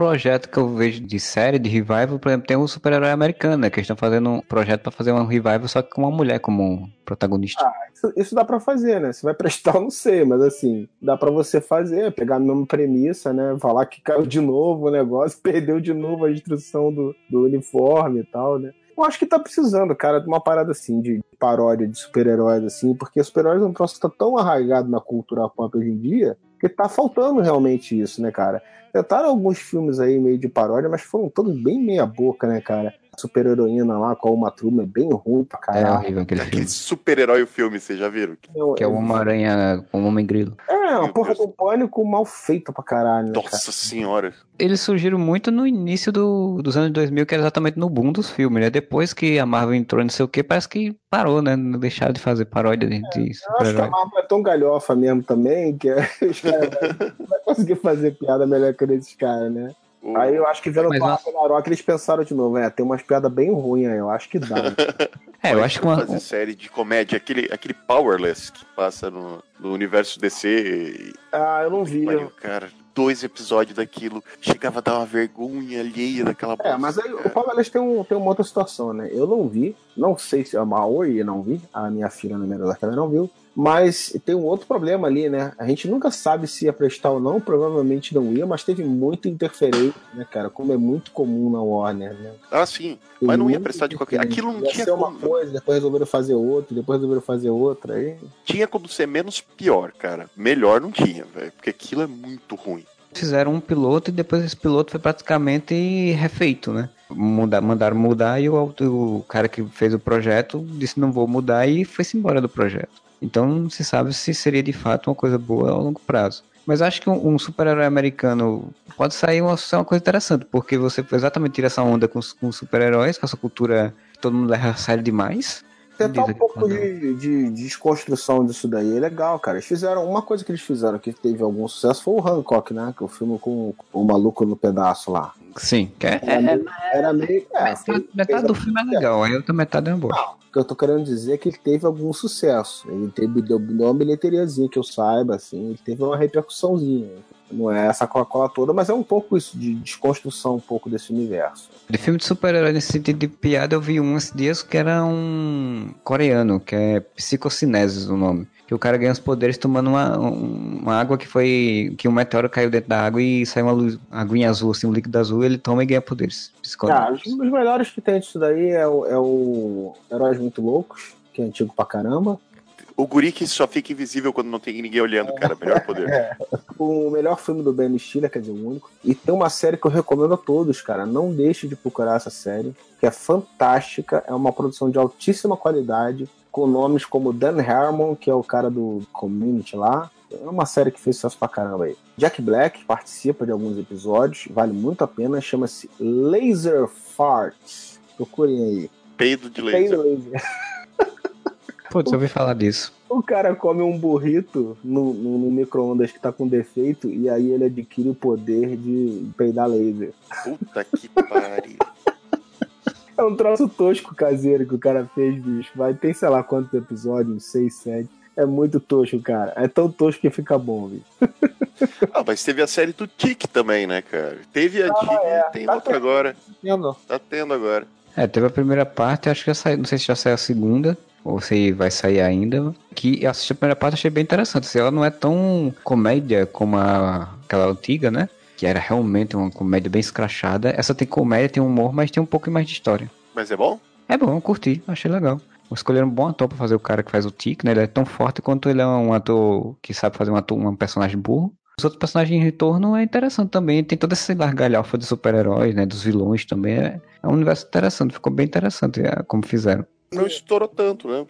Projeto que eu vejo de série, de revival, por exemplo, tem um super-herói americano, né? Que estão fazendo um projeto pra fazer um revival, só que com uma mulher como protagonista. Isso, isso dá pra fazer, né? Se vai prestar, eu não sei, mas assim, dá pra você fazer, pegar a mesma premissa, né? Falar que caiu de novo o negócio, *laughs* perdeu de novo a instrução do, do uniforme e tal, né? Eu acho que tá precisando, cara, de uma parada assim, de paródia de super-heróis, assim, porque super-heróis é um troço que tá tão arraigado na cultura pop hoje em dia, que tá faltando realmente isso, né, cara? Tentaram alguns filmes aí meio de paródia, mas foram todos bem meia-boca, né, cara? Super-heroína lá com Uma é bem ruim pra É caralho. horrível aquele Aquele filme. super-herói o filme, vocês já viram? Que é o Homem-Aranha com o Homem-Grilo. É, uma Meu porra Deus. do pânico mal feita pra caralho, né, cara? Nossa senhora. Eles surgiram muito no início do- dos anos 2000, que era exatamente no boom dos filmes, né? Depois que a Marvel entrou, não sei o que, parece que parou, né? Não deixaram de fazer paródia de, de Eu acho que a super-herói. Marvel é tão galhofa mesmo também, que *laughs* os caras não vai conseguir fazer piada melhor que esses caras, né? O- Aí eu acho que vendo o uma- Ragnarok, eles pensaram de novo, é, tem umas piadas bem ruins aí, eu acho que dá. né? *laughs* É, eu acho que uma, fazer série de comédia, aquele, aquele Powerless que passa no, no universo DC. ah, eu não vi. Pariu, cara, dois episódios daquilo. Chegava a dar uma vergonha alheia daquela É, mas aí o Powerless tem, um, tem uma outra situação, né? Eu não vi, não sei se a Maoi não vi, a minha filha na menor também não viu, mas tem um outro problema ali, né? A gente nunca sabe se ia prestar ou não, provavelmente não ia, mas teve muita interferência, né, cara? Como é muito comum na Warner, né? Ah, sim. Tem Mas não ia prestar de qualquer. Aquilo não Ia tinha ser uma como, coisa, depois resolveram fazer outra, depois resolveram fazer outra, aí... tinha como ser menos pior, cara. Melhor não tinha, velho. Porque aquilo é muito ruim. fizeram um piloto e depois esse piloto foi praticamente refeito, né? Muda, mandaram mudar e o, o cara que fez o projeto disse não vou mudar e foi-se embora do projeto. Então não se sabe se seria de fato uma coisa boa a longo prazo. Mas acho que um, um super-herói americano pode sair uma, uma coisa interessante, porque você exatamente tira essa onda com, com super-heróis, com essa cultura que todo mundo sério demais. Tentar um Diz aqui, pouco de, de, de desconstrução disso daí é legal, cara. Eles fizeram uma coisa que eles fizeram que teve algum sucesso foi o Hancock, né? Que é o filme com o maluco no pedaço lá. Sim, que é, Era meio. Era meio é, metade, metade do filme é legal, aí a outra metade é boa. O que eu tô querendo dizer é que ele teve algum sucesso. Ele teve, deu, deu uma bilheteriazinha que eu saiba, assim, ele teve uma repercussãozinha. Não é essa Coca-Cola toda, mas é um pouco isso, de desconstrução um pouco desse universo. De filme de super-herói nesse sentido de piada, eu vi um esses dias que era um coreano, que é Psicocinesis o nome. Que o cara ganha os poderes tomando uma, um- uma água que foi. que um meteoro caiu dentro da água e saiu uma luz, uma aguinha azul, assim, um líquido azul, ele toma e ganha poderes. Ah, Psiconesis. os os melhores que tem disso daí é o, é o Heróis Muito Loucos, que é antigo pra caramba. O guri que só fica invisível quando não tem ninguém olhando, cara. Melhor poder. O melhor filme do Ben Stiller, quer dizer, o único. E tem uma série que eu recomendo a todos, cara. Não deixe de procurar essa série, que é fantástica. É uma produção de altíssima qualidade, com nomes como Dan Harmon, que é o cara do Community lá. É uma série que fez sucesso pra caramba aí. Jack Black participa de alguns episódios, vale muito a pena. Chama-se Laser Farts. Procurem aí. peido de laser. laser. *laughs* Putz, eu ouvi falar disso. O cara come um burrito no, no, no micro-ondas que tá com defeito e aí ele adquire o poder de peidar laser. Puta que pariu. É um troço tosco caseiro que o cara fez, bicho. Vai ter sei lá quantos episódios, seis, sete. É muito tosco, cara. É tão tosco que fica bom, bicho. *laughs* Ah, mas teve a série do Tic também, né, cara? Teve a Tic é. tem Tá outra tendo. agora. Entendeu? Tá tendo agora. É, teve a primeira parte, acho que já saiu, não sei se já saiu a segunda, ou se vai sair ainda. Que eu assisti a primeira parte achei bem interessante. Assim, ela não é tão comédia como a, aquela antiga, né? Que era realmente uma comédia bem escrachada. Essa tem comédia, tem humor, mas tem um pouco mais de história. Mas é bom? É bom, eu curti, achei legal. Escolheram um bom ator pra fazer o cara que faz o Tic, né? Ele é tão forte quanto ele é um ator que sabe fazer um, ator, um personagem burro. Os outros personagens em retorno é interessante também. Tem toda essa largalhafa de super-heróis, né? Dos vilões também. É, é um universo interessante, ficou bem interessante é, como fizeram. Não estourou tanto, né?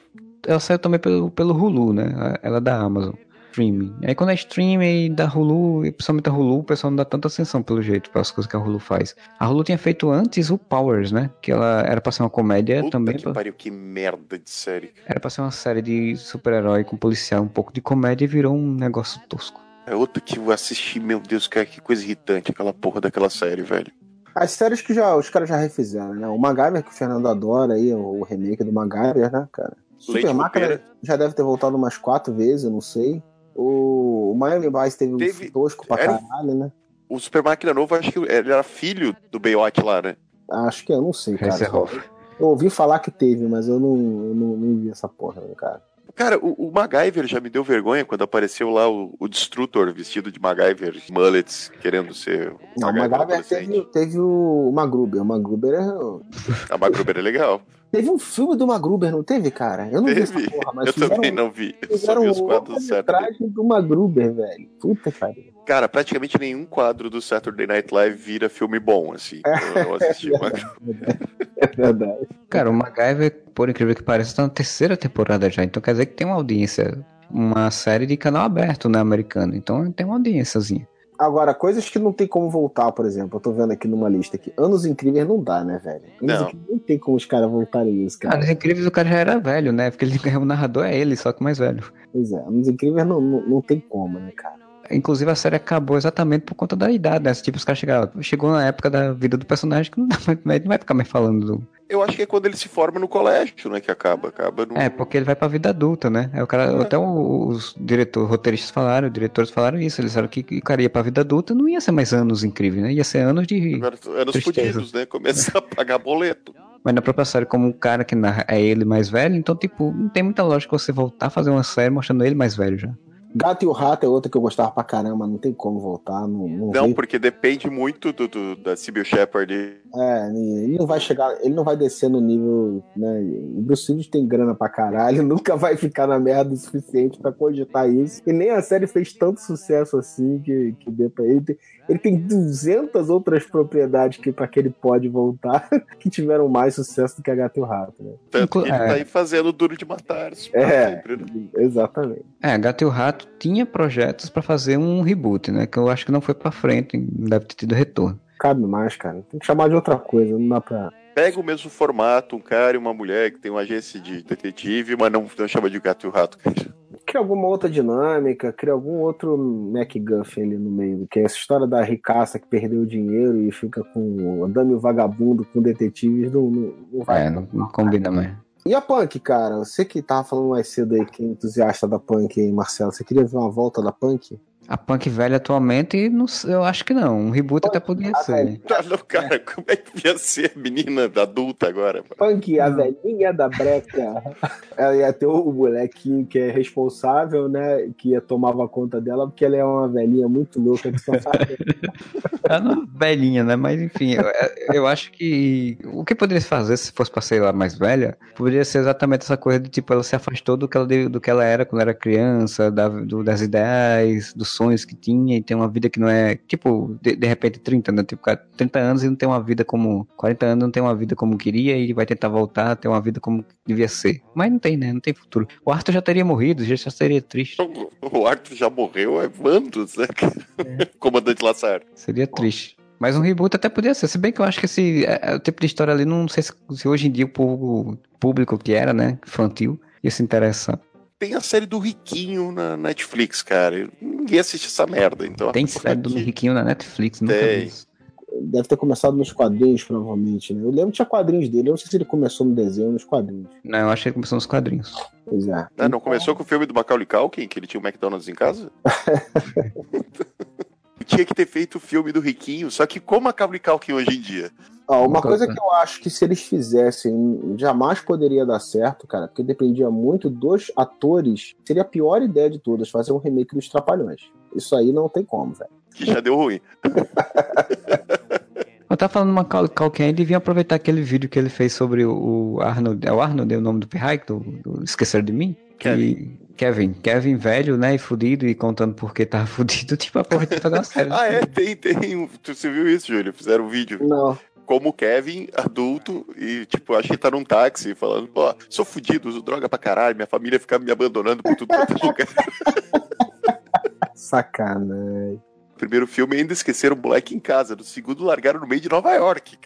Ela saiu também pelo, pelo Hulu, né? Ela é da Amazon. Streaming. Aí quando é streaming da Hulu, e principalmente a Hulu, o pessoal não dá tanta atenção pelo jeito, pelas coisas que a Hulu faz. A Hulu tinha feito antes o Powers, né? Que ela era pra ser uma comédia Puta também. que pra- pariu, que merda de série. Era pra ser uma série de super-herói com policial, um pouco de comédia e virou um negócio tosco. É outra que eu assisti, meu Deus, cara, que coisa irritante aquela porra daquela série, velho. As séries que já, os caras já refizeram, né? O MacGyver, que o Fernando adora aí, o, remake do MacGyver, né, cara? Leite Super Máquina já deve ter voltado umas quatro vezes, eu não sei. O, o Miami Vice teve, Teve- um tosco pra era caralho, né? O Super Máquina Novo, acho que ele era filho do Baywatch lá, né? Acho que eu não sei, cara. Hasselhoff. Eu ouvi falar que teve, mas eu não, eu não, não vi essa porra, né, cara. Cara, o, o MacGyver já me deu vergonha quando apareceu lá o, o Destrutor vestido de MacGyver, mullets, querendo ser o Não, o MacGyver teve, teve o Magruber. O Magruber é... A MacGruber é legal. Teve um filme do Magruber, não teve, cara? Eu não vi Teve. essa porra, mas Eu fizeram, também não vi. Eu só vi os um quadros longa-metragem do Magruber, velho. Puta que pariu. Cara, praticamente nenhum quadro do Saturday Night Live vira filme bom, assim. Eu não *laughs* assisti o MacGruber. É verdade. Cara, o MacGyver, por incrível que pareça, tá na terceira temporada já. Então quer dizer que tem uma audiência. Uma série de canal aberto, né, americano. Então tem uma audiênciazinha. Agora, coisas que não tem como voltar, por exemplo. Eu tô vendo aqui numa lista aqui. Anos Incríveis não dá, né, velho? Anos Não. Incríveis não tem como os caras voltarem isso, Cara, cara. nos incríveis o cara já era velho, né? Porque ele, *laughs* o narrador é ele, só que mais velho. Pois é, Anos Incríveis não, não, não tem como, né, cara? Inclusive a série acabou exatamente por conta da idade, né? Tipo, os caras chegaram, chegou na época da vida do personagem que não, dá *laughs* não vai ficar mais falando do, Eu acho que é quando ele se forma no colégio, né? Que acaba. Acaba no. É, porque ele vai pra vida adulta, né? Aí o cara, até o- os diretores, roteiristas falaram, os diretores falaram isso, eles disseram que o cara ia pra vida adulta, não ia ser mais anos incríveis, né? Ia ser anos de. Agora, anos fodidos, né? Começa a pagar boleto. Mas na própria série, como o cara que é ele mais velho, então, tipo, não tem muita lógica você voltar a fazer uma série mostrando ele mais velho já. Gato e o Rato é outra que eu gostava pra caramba, não tem como voltar. Não, não, Não, porque depende muito do, do- da Sybil Shepard. É, ele não vai chegar, ele não vai descer no nível, né? O Bruce Willis tem grana pra caralho, *laughs* nunca vai ficar na merda o suficiente pra cogitar isso. E nem a série fez tanto sucesso assim que, que dê pra ele. Tem- Ele tem 200 outras propriedades que para que ele pode voltar *laughs* que tiveram mais sucesso do que a Gato e o Rato, né? Tanto que ele é. tá aí fazendo duro de matar. É. sempre, né? Exatamente. É, Gato e o Rato tinha projetos pra fazer um reboot, né? Que eu acho que não foi pra frente, não deve ter tido retorno. Cabe mais, cara. Tem que chamar de outra coisa, não dá pra. Pega o mesmo formato, um cara e uma mulher que tem uma agência de detetive, mas não, não chama de gato e o rato. Cria alguma outra dinâmica, cria algum outro MacGuffin ali no meio, que é essa história da ricaça que perdeu o dinheiro e fica com andando vagabundo com detetives, não, não, não vai. É, não, não combina mais. E a Punk, cara? Você que tava falando mais cedo aí, que é entusiasta da Punk aí, Marcelo, você queria ver uma volta da Punk? A Punk velha atualmente, não eu acho que não. Um reboot até podia Ah, ser. Não, cara, como é que ia ser a menina adulta agora? mano? Punk, a velhinha da breca. *laughs* Ela ia ter o molequinho que é responsável, né? Que ia tomava conta dela, porque ela é uma velhinha muito louca que só faz. *laughs* Ela não é velhinha, né? Mas enfim, eu, eu acho que o que poderia se fazer se fosse pra ser lá mais velha, poderia ser exatamente essa coisa de tipo, ela se afastou do que ela, do que ela era quando era criança, da, do- das ideais, dos sonhos que tinha, e tem uma vida que não é, tipo, de, de repente 30, né? Tipo, cara, 30 anos e não tem uma vida como. 40 anos não tem uma vida como queria e vai tentar voltar a ter uma vida como devia ser. Mas não tem, né? Não tem futuro. O Arthur já teria morrido, já seria triste. O Arthur já morreu, é Vandos, *laughs* né? Comandante Lassar. Seria triste. Mas um reboot até podia ser. Se bem que eu acho que esse é, é o tipo de história ali, não sei se, se hoje em dia o público, público que era, né? Infantil, ia se interessar. Tem a série do Riquinho na Netflix, cara. Ninguém assiste essa merda. Então, Tem série do Riquinho na Netflix, nunca Tem. vi isso. Deve ter começado nos quadrinhos, provavelmente, né? Eu lembro que tinha quadrinhos dele. Eu não sei se ele começou no desenho ou nos quadrinhos. Não, eu achei que começou nos quadrinhos. Pois é. Ah, não começou com o filme do Macaulay Culkin, que ele tinha um McDonald's em casa? *laughs* tinha que ter feito o filme do Riquinho, só que como Macaulay Culkin hoje em dia? Ó, uma coisa coisa- que eu acho que se eles fizessem, jamais poderia dar certo, cara, porque dependia muito dos atores. Seria a pior ideia de todas, fazer um remake dos Trapalhões. Isso aí não tem como, velho. Que já deu ruim. *laughs* Eu tava falando uma Culkin aí, devia aproveitar aquele vídeo que ele fez sobre o o Arnold. É o Arnold, é o nome do Perraik, do, do Esquecer de Mim? Kevin. Kevin. Kevin velho, né? E fudido, e contando por que tava *laughs* fudido. Tipo, aproveitar e fazer uma série. Ah, é, tem, tem. tu- Você viu isso, Júlio? Fizeram um vídeo Não. como o Kevin, adulto, e, tipo, acho que tá num táxi, falando, pô, sou fudido, uso droga pra caralho, minha família fica me abandonando por tudo quanto é lugar. *laughs* Sacanagem. Primeiro filme ainda esqueceram o moleque em casa, no segundo largaram no meio de Nova York.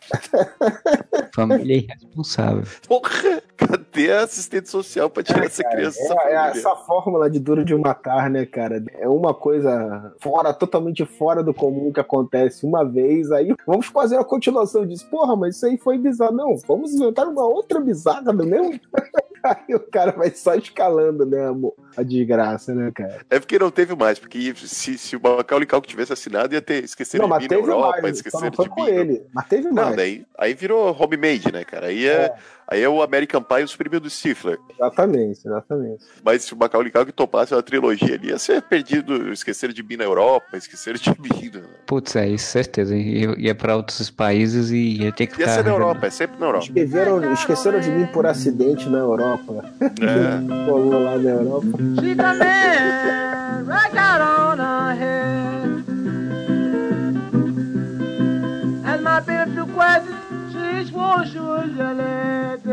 *laughs* Família irresponsável. Porra, cadê a assistente social pra tirar essa criança dessa É, é essa fórmula de duro de matar, né, cara? É uma coisa fora, totalmente fora do comum que acontece uma vez, aí vamos fazer a continuação disso. Porra, mas isso aí foi bizarro. Não, vamos inventar uma outra bizarra do mesmo. *laughs* Aí *laughs* o cara vai só escalando, né, amor? A desgraça, né, cara? É porque não teve mais, porque se, se o Macaulay Culkin tivesse assinado, ia ter esquecido não, de mim na Europa, mais, foi de mim. ele. Mas teve Não, mais. daí aí virou homemade, né, cara? Aí é, aí é o American Pie e os primos do Stifler. Exatamente, exatamente. Mas se o Macaulay Culkin topasse uma trilogia ali, ia ser perdido, esqueceram de mim na Europa, esqueceram de *laughs* mim. né? Putz, é isso, certeza. Ia, ia pra outros países e ia ter que Ia ficar. ser na Europa, é sempre na Europa. Esqueceram, esqueceram de mim por acidente na Europa. É. *laughs* Colou lá na Europa. Man right you let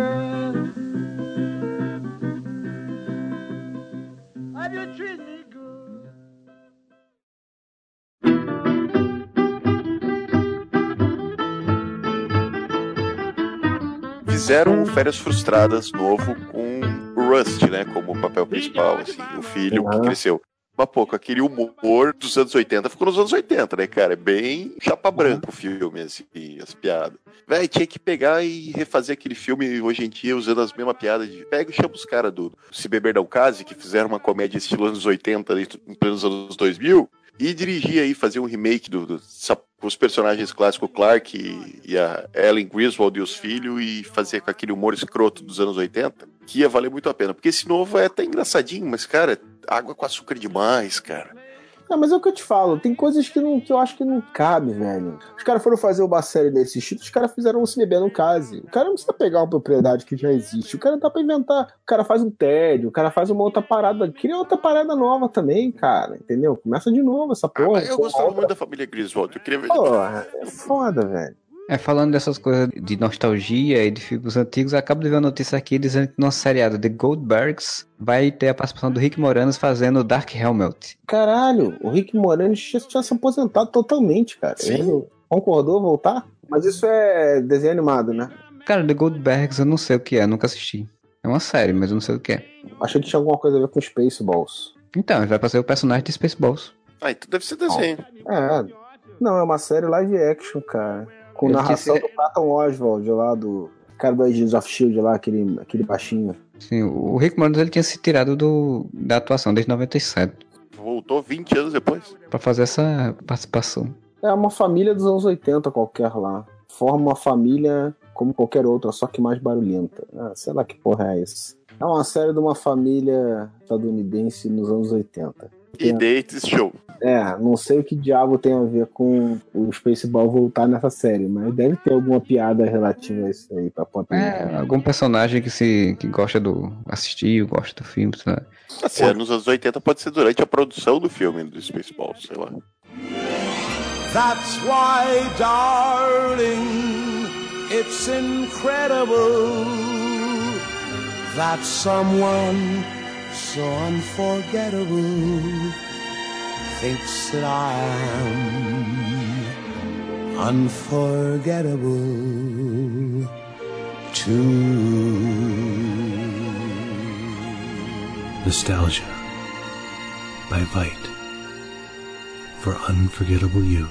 Have you treated me good? Fizeram Férias Frustradas novo com o Rust, né, como papel principal, assim, o filho que cresceu. Mas, com aquele humor dos anos 80, ficou nos anos 80, né, cara? É bem chapa branca o filme, assim, as piadas. Véi, tinha que pegar e refazer aquele filme hoje em dia usando as mesmas piadas de pega e chama os caras do Se Beber Não Case, que fizeram uma comédia estilo anos 80, ali, em plenos anos 2000, e dirigir aí, fazer um remake do, do- com os personagens clássicos, Clark e, e a Ellen Griswold e os filhos, e fazer com aquele humor escroto dos anos 80, que ia valer muito a pena. Porque esse novo é até engraçadinho, mas, cara, água com açúcar demais, cara. Não, mas é o que eu te falo, tem coisas que, não, que eu acho que não cabe, velho. Os caras foram fazer uma série desse estilo, os caras fizeram um se beber no case. O cara não precisa pegar uma propriedade que já existe. O cara dá pra inventar. O cara faz um TED, o cara faz uma outra parada. Cria outra parada nova também, cara. Entendeu? Começa de novo essa Ah, porra. mas eu gostava muito da família Griswold. Eu queria ver. Porra, é foda, velho. É, falando dessas coisas de nostalgia e de filmes antigos, eu acabo de ver uma notícia aqui dizendo que no nosso seriado The Goldbergs vai ter a participação do Rick Moranis fazendo Dark Helmet. Caralho, o Rick Moranis tinha, tinha se aposentado totalmente, cara. Sim. Ele concordou voltar? Mas isso é desenho animado, né? Cara, The Goldbergs eu não sei o que é, nunca assisti. É uma série, mas eu não sei o que é. Achei que tinha alguma coisa a ver com Spaceballs. Então, ele vai fazer o personagem de Spaceballs. Ah, então deve ser desenho. É. Não, é uma série live action, cara. Com Eu narração disse- do Patton Oswald lá, do cara do Agents of Shield lá, aquele, aquele baixinho. Sim, o Rick Moranis ele tinha se tirado do, da atuação desde 97 Voltou 20 anos depois. pra fazer essa participação. É uma família dos anos 80 qualquer lá. Forma uma família como qualquer outra, só que mais barulhenta. Ah, sei lá que porra é essa. É uma série de uma família estadunidense nos anos 80. E dates show. É, não sei o que diabo tem a ver com o Spaceball voltar nessa série, mas deve ter alguma piada relativa a isso aí pra poder. É, algum personagem que se que gosta do assistir, gosta do filme, sei lá. Assim, é, nos anos 80 pode ser durante a produção do filme do Spaceballs, sei lá. That's why, darling, it's incredible that someone so unforgettable thinks that I am unforgettable too. Nostalgia by Vite for Unforgettable You.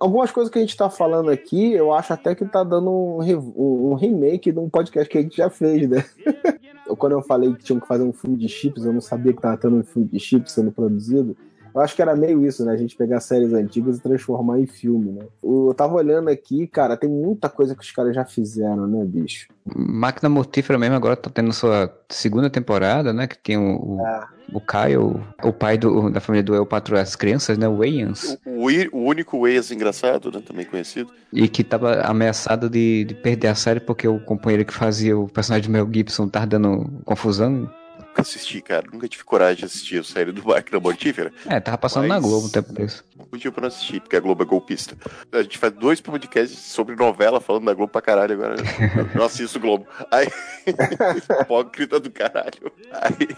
Algumas coisas que a gente tá falando aqui, eu acho até que tá dando um, re- um- um remake de um podcast que a gente já fez, né? *laughs* Quando eu falei que tinham que fazer um filme de chips, eu não sabia que tava tendo um filme de chips sendo produzido. Eu acho que era meio isso, né? A gente pegar séries antigas e transformar em filme, né? Eu tava olhando aqui, cara, tem muita coisa que os caras já fizeram, né, bicho? Máquina Mortífera mesmo agora tá tendo sua segunda temporada, né? Que tem o, o, o Kyle, o pai do, da família do Eu Patrulho as Crianças, né? O Wayans. O, o único Waze engraçado, né? Também conhecido. E que tava ameaçado de, de perder a série porque o companheiro que fazia o personagem do Mel Gibson tava dando confusão. Nunca assisti, cara. Nunca tive coragem de assistir a série do Máquina Mortífera. É, tava passando na Mas- Globo um tempo desse. Um motivo pra não assistir, porque a Globo é golpista. A gente faz dois podcasts sobre novela falando da Globo pra caralho agora. Eu não assisto Globo. Aí. *laughs* Hipócrita do caralho. Aí.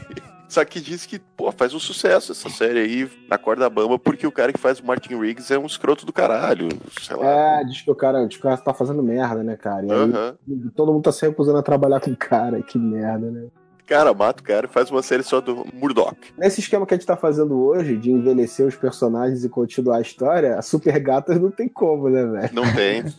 Só que diz que, pô, faz um sucesso essa série aí, na corda bamba, porque o cara que faz o Martin Riggs é um escroto do caralho. Sei lá. É, diz que o cara, diz que o cara tá fazendo merda, né, cara? E aí Aham. todo mundo tá se recusando a trabalhar com o cara, que merda, né? Cara, mata o cara e faz uma série só do Murdoch. Nesse esquema que a gente tá fazendo hoje, de envelhecer os personagens e continuar a história, a Super Gatas não tem como, né, velho? Não tem. *laughs*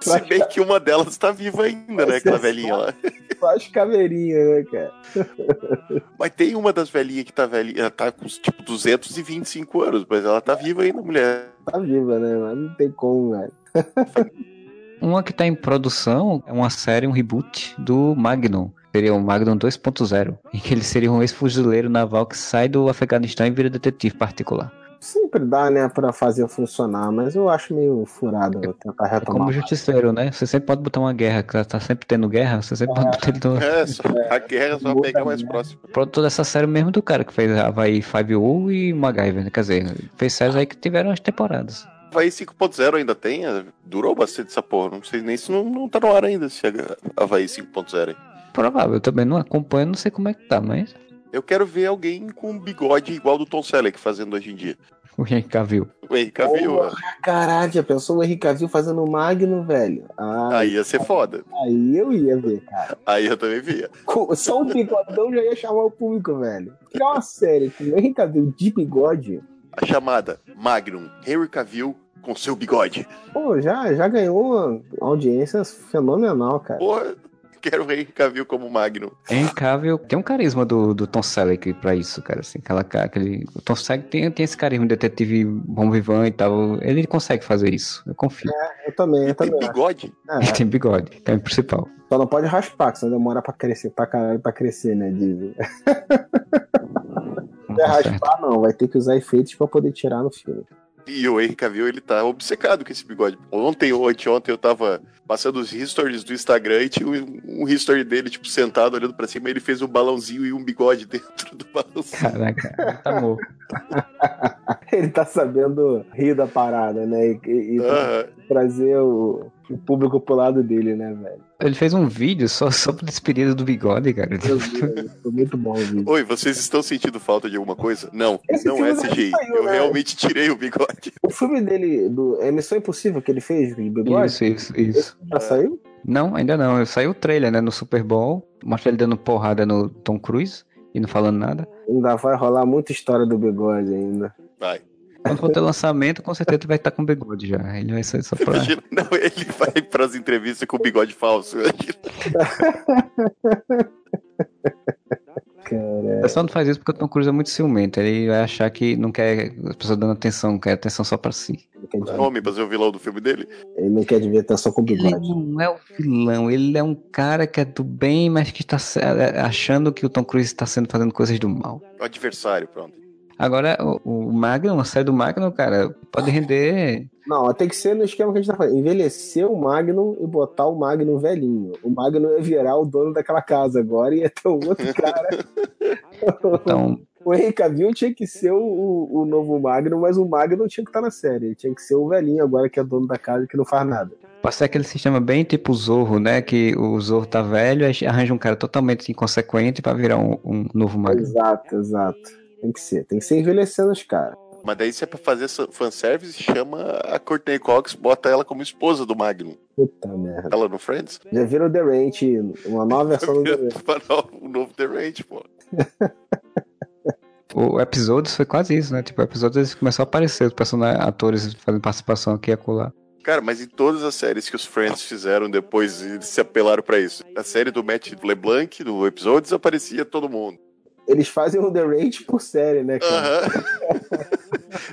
Se bem que uma delas tá viva ainda, né? Aquela velhinha lá. Só as caveirinhas, né, cara? *laughs* Mas tem uma das velhinhas que tá velhinha, ela tá com tipo 225 anos, mas ela tá viva ainda, mulher. Tá viva, né? Mas não tem como, velho. *laughs* Uma que tá em produção é uma série, um reboot do Magnum. Seria o Magnum 2.0, em que ele seria um ex-fuzileiro naval que sai do Afeganistão e vira detetive particular. Sempre dá, né, pra fazer funcionar, mas eu acho meio furado eu tentar É como retomar. justiceiro, né? Você sempre pode botar uma guerra, que tá sempre tendo guerra, você sempre pode botar ele no... É, só, a guerra só Muda pega mais mesmo. próximo. produtor dessa série mesmo do cara que fez Havaí 5U e MacGyver, né? Quer dizer, fez séries aí que tiveram as temporadas. Havaí 5.0 ainda tem? é, Durou bastante essa porra. Não sei nem se não, não tá no ar ainda, esse Havaí 5.0 aí. Provável, eu também não acompanho, não sei como é que tá, mas Eu quero ver alguém com um bigode igual do Tom Selleck fazendo hoje em dia. o Henry Cavill. O Henry Cavill, Porra. Caralho, já pensou o Henrique Cavill fazendo o Magno, velho? Ah, aí ia ser foda. aí eu ia ver, cara. Aí eu também via. Só um bigodão já ia chamar o público, velho. Criar uma série com o Henrique Cavill de bigode, A chamada Magnum, Henry Cavill com seu bigode. pô, já, já ganhou uma audiência fenomenal, cara. Porra, quero o Henry Cavill como Magnum. Henry Cavill tem um carisma do, do Tom Selleck pra isso, cara, assim, aquela, aquele... O Tom Selleck tem, tem esse carisma de detetive bom vivant e tal, ele consegue fazer isso, eu confio. Eu também, Ele eu tem também. bigode. É, Ele tem bigode, que é o principal. só não pode raspar, que senão demora pra crescer, pra caralho pra crescer, né? Dizem. *laughs* Não é tá certo. raspar, não, vai ter que usar efeitos pra poder tirar no filme. E o Henry Cavill, ele tá obcecado com esse bigode. Ontem ou anteontem eu tava passando os stories do Instagram e tinha um, um history dele, tipo, sentado olhando pra cima, e ele fez um balãozinho e um bigode *laughs* dentro do balãozinho. Caraca, ele tá morto. *laughs* Ele tá sabendo rir da parada, né? E, e- e Aham. trazer o, o público pro lado dele, né, velho? Ele fez um vídeo só, só pra despedida do bigode, cara. Meu Deus, Foi muito bom o vídeo. Oi, vocês estão sentindo falta de alguma coisa? Não, Esse não é CGI. saiu, Eu né? realmente tirei o bigode. O filme dele, do é Missão Impossível que ele fez, de bigode, Isso, isso, isso. já saiu? Não, ainda não. Saiu o trailer, né, no Super Bowl. Mostra ele dando porrada no Tom Cruise e não falando nada. Ainda vai rolar muita história do bigode ainda. Vai. Quando for ter lançamento, com certeza ele vai estar com bigode já. Ele vai ser só pra... Imagina, não, ele vai pras entrevistas com o bigode falso. *laughs* Cara, O pessoal não faz isso porque o Tom Cruise é muito ciumento. Ele vai achar que não quer as pessoas dando atenção, quer atenção só pra si. ele, Homem, mas é o vilão do filme dele? ele não quer dividir atenção com o Ele bigode. não é o vilão, ele é um cara que é do bem, mas que está achando que o Tom Cruise está sendo fazendo coisas do mal. O adversário, pronto. Agora, o, o Magnum, a série do Magnum, cara, pode render. Não, tem que ser no esquema que a gente tá fazendo. Envelhecer o Magnum e botar o Magnum velhinho. O Magnum ia virar o dono daquela casa agora e ia ter um outro cara. *laughs* Então, o Henry Cavill tinha que ser o, o, o novo Magnum, mas o Magnum tinha que estar na série. Ele tinha que ser o velhinho agora que é dono da casa e que não faz nada. pode ser aquele sistema bem tipo Zorro, né? Que o Zorro tá velho, arranja um cara totalmente inconsequente pra virar um, um novo Magnum. Exato, exato. Tem que ser. Tem que ser envelhecendo os caras. Mas daí se é pra fazer essa fanservice, chama a Courtney Cox, bota ela como esposa do Magnum. Puta merda. Ela no Friends? Já viram The Ranch, uma nova versão do The *laughs* Ranch. o novo The Range, pô. *laughs* O episódio foi quase isso, né? Tipo, o episódio eles começou a aparecer os personagens, atores fazendo participação aqui e acolá. Cara, mas em todas as séries que os Friends fizeram depois, eles se apelaram pra isso. A série do Matt LeBlanc, no episódio, desaparecia todo mundo. Eles fazem o The Ranch por série, né, cara? Aham.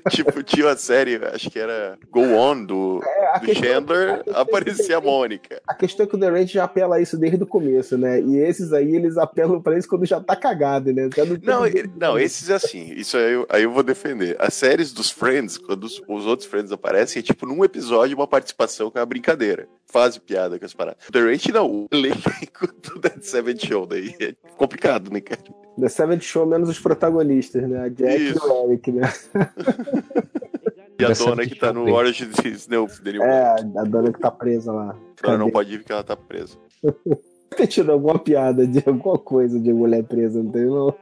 *laughs* tipo, tinha uma série, acho que era Go On, do, É, a do questão- Chandler, a questão aparecia a é- Mônica. A questão é que o The Ranch já apela a isso desde o começo, né? E esses aí, eles apelam pra isso quando já tá cagado, né? Já Não, ninguém- ele- não, esses é assim. Isso aí eu, aí eu vou defender. As séries dos Friends, quando os, os outros Friends aparecem, é tipo num episódio uma participação com a brincadeira. Faz piada com as paradas. The Ranch não, o elenco do Dead Seven Show daí é complicado, né, cara? The Seventh Show menos os protagonistas, né? A Jack Isso. e o Eric, né? *laughs* E a The dona Seven que tá no. Orange is the New New É, a dona que tá presa lá. A dona não pode ir porque ela tá presa. *laughs* ter tido alguma piada de alguma coisa de mulher presa, não tem? Não,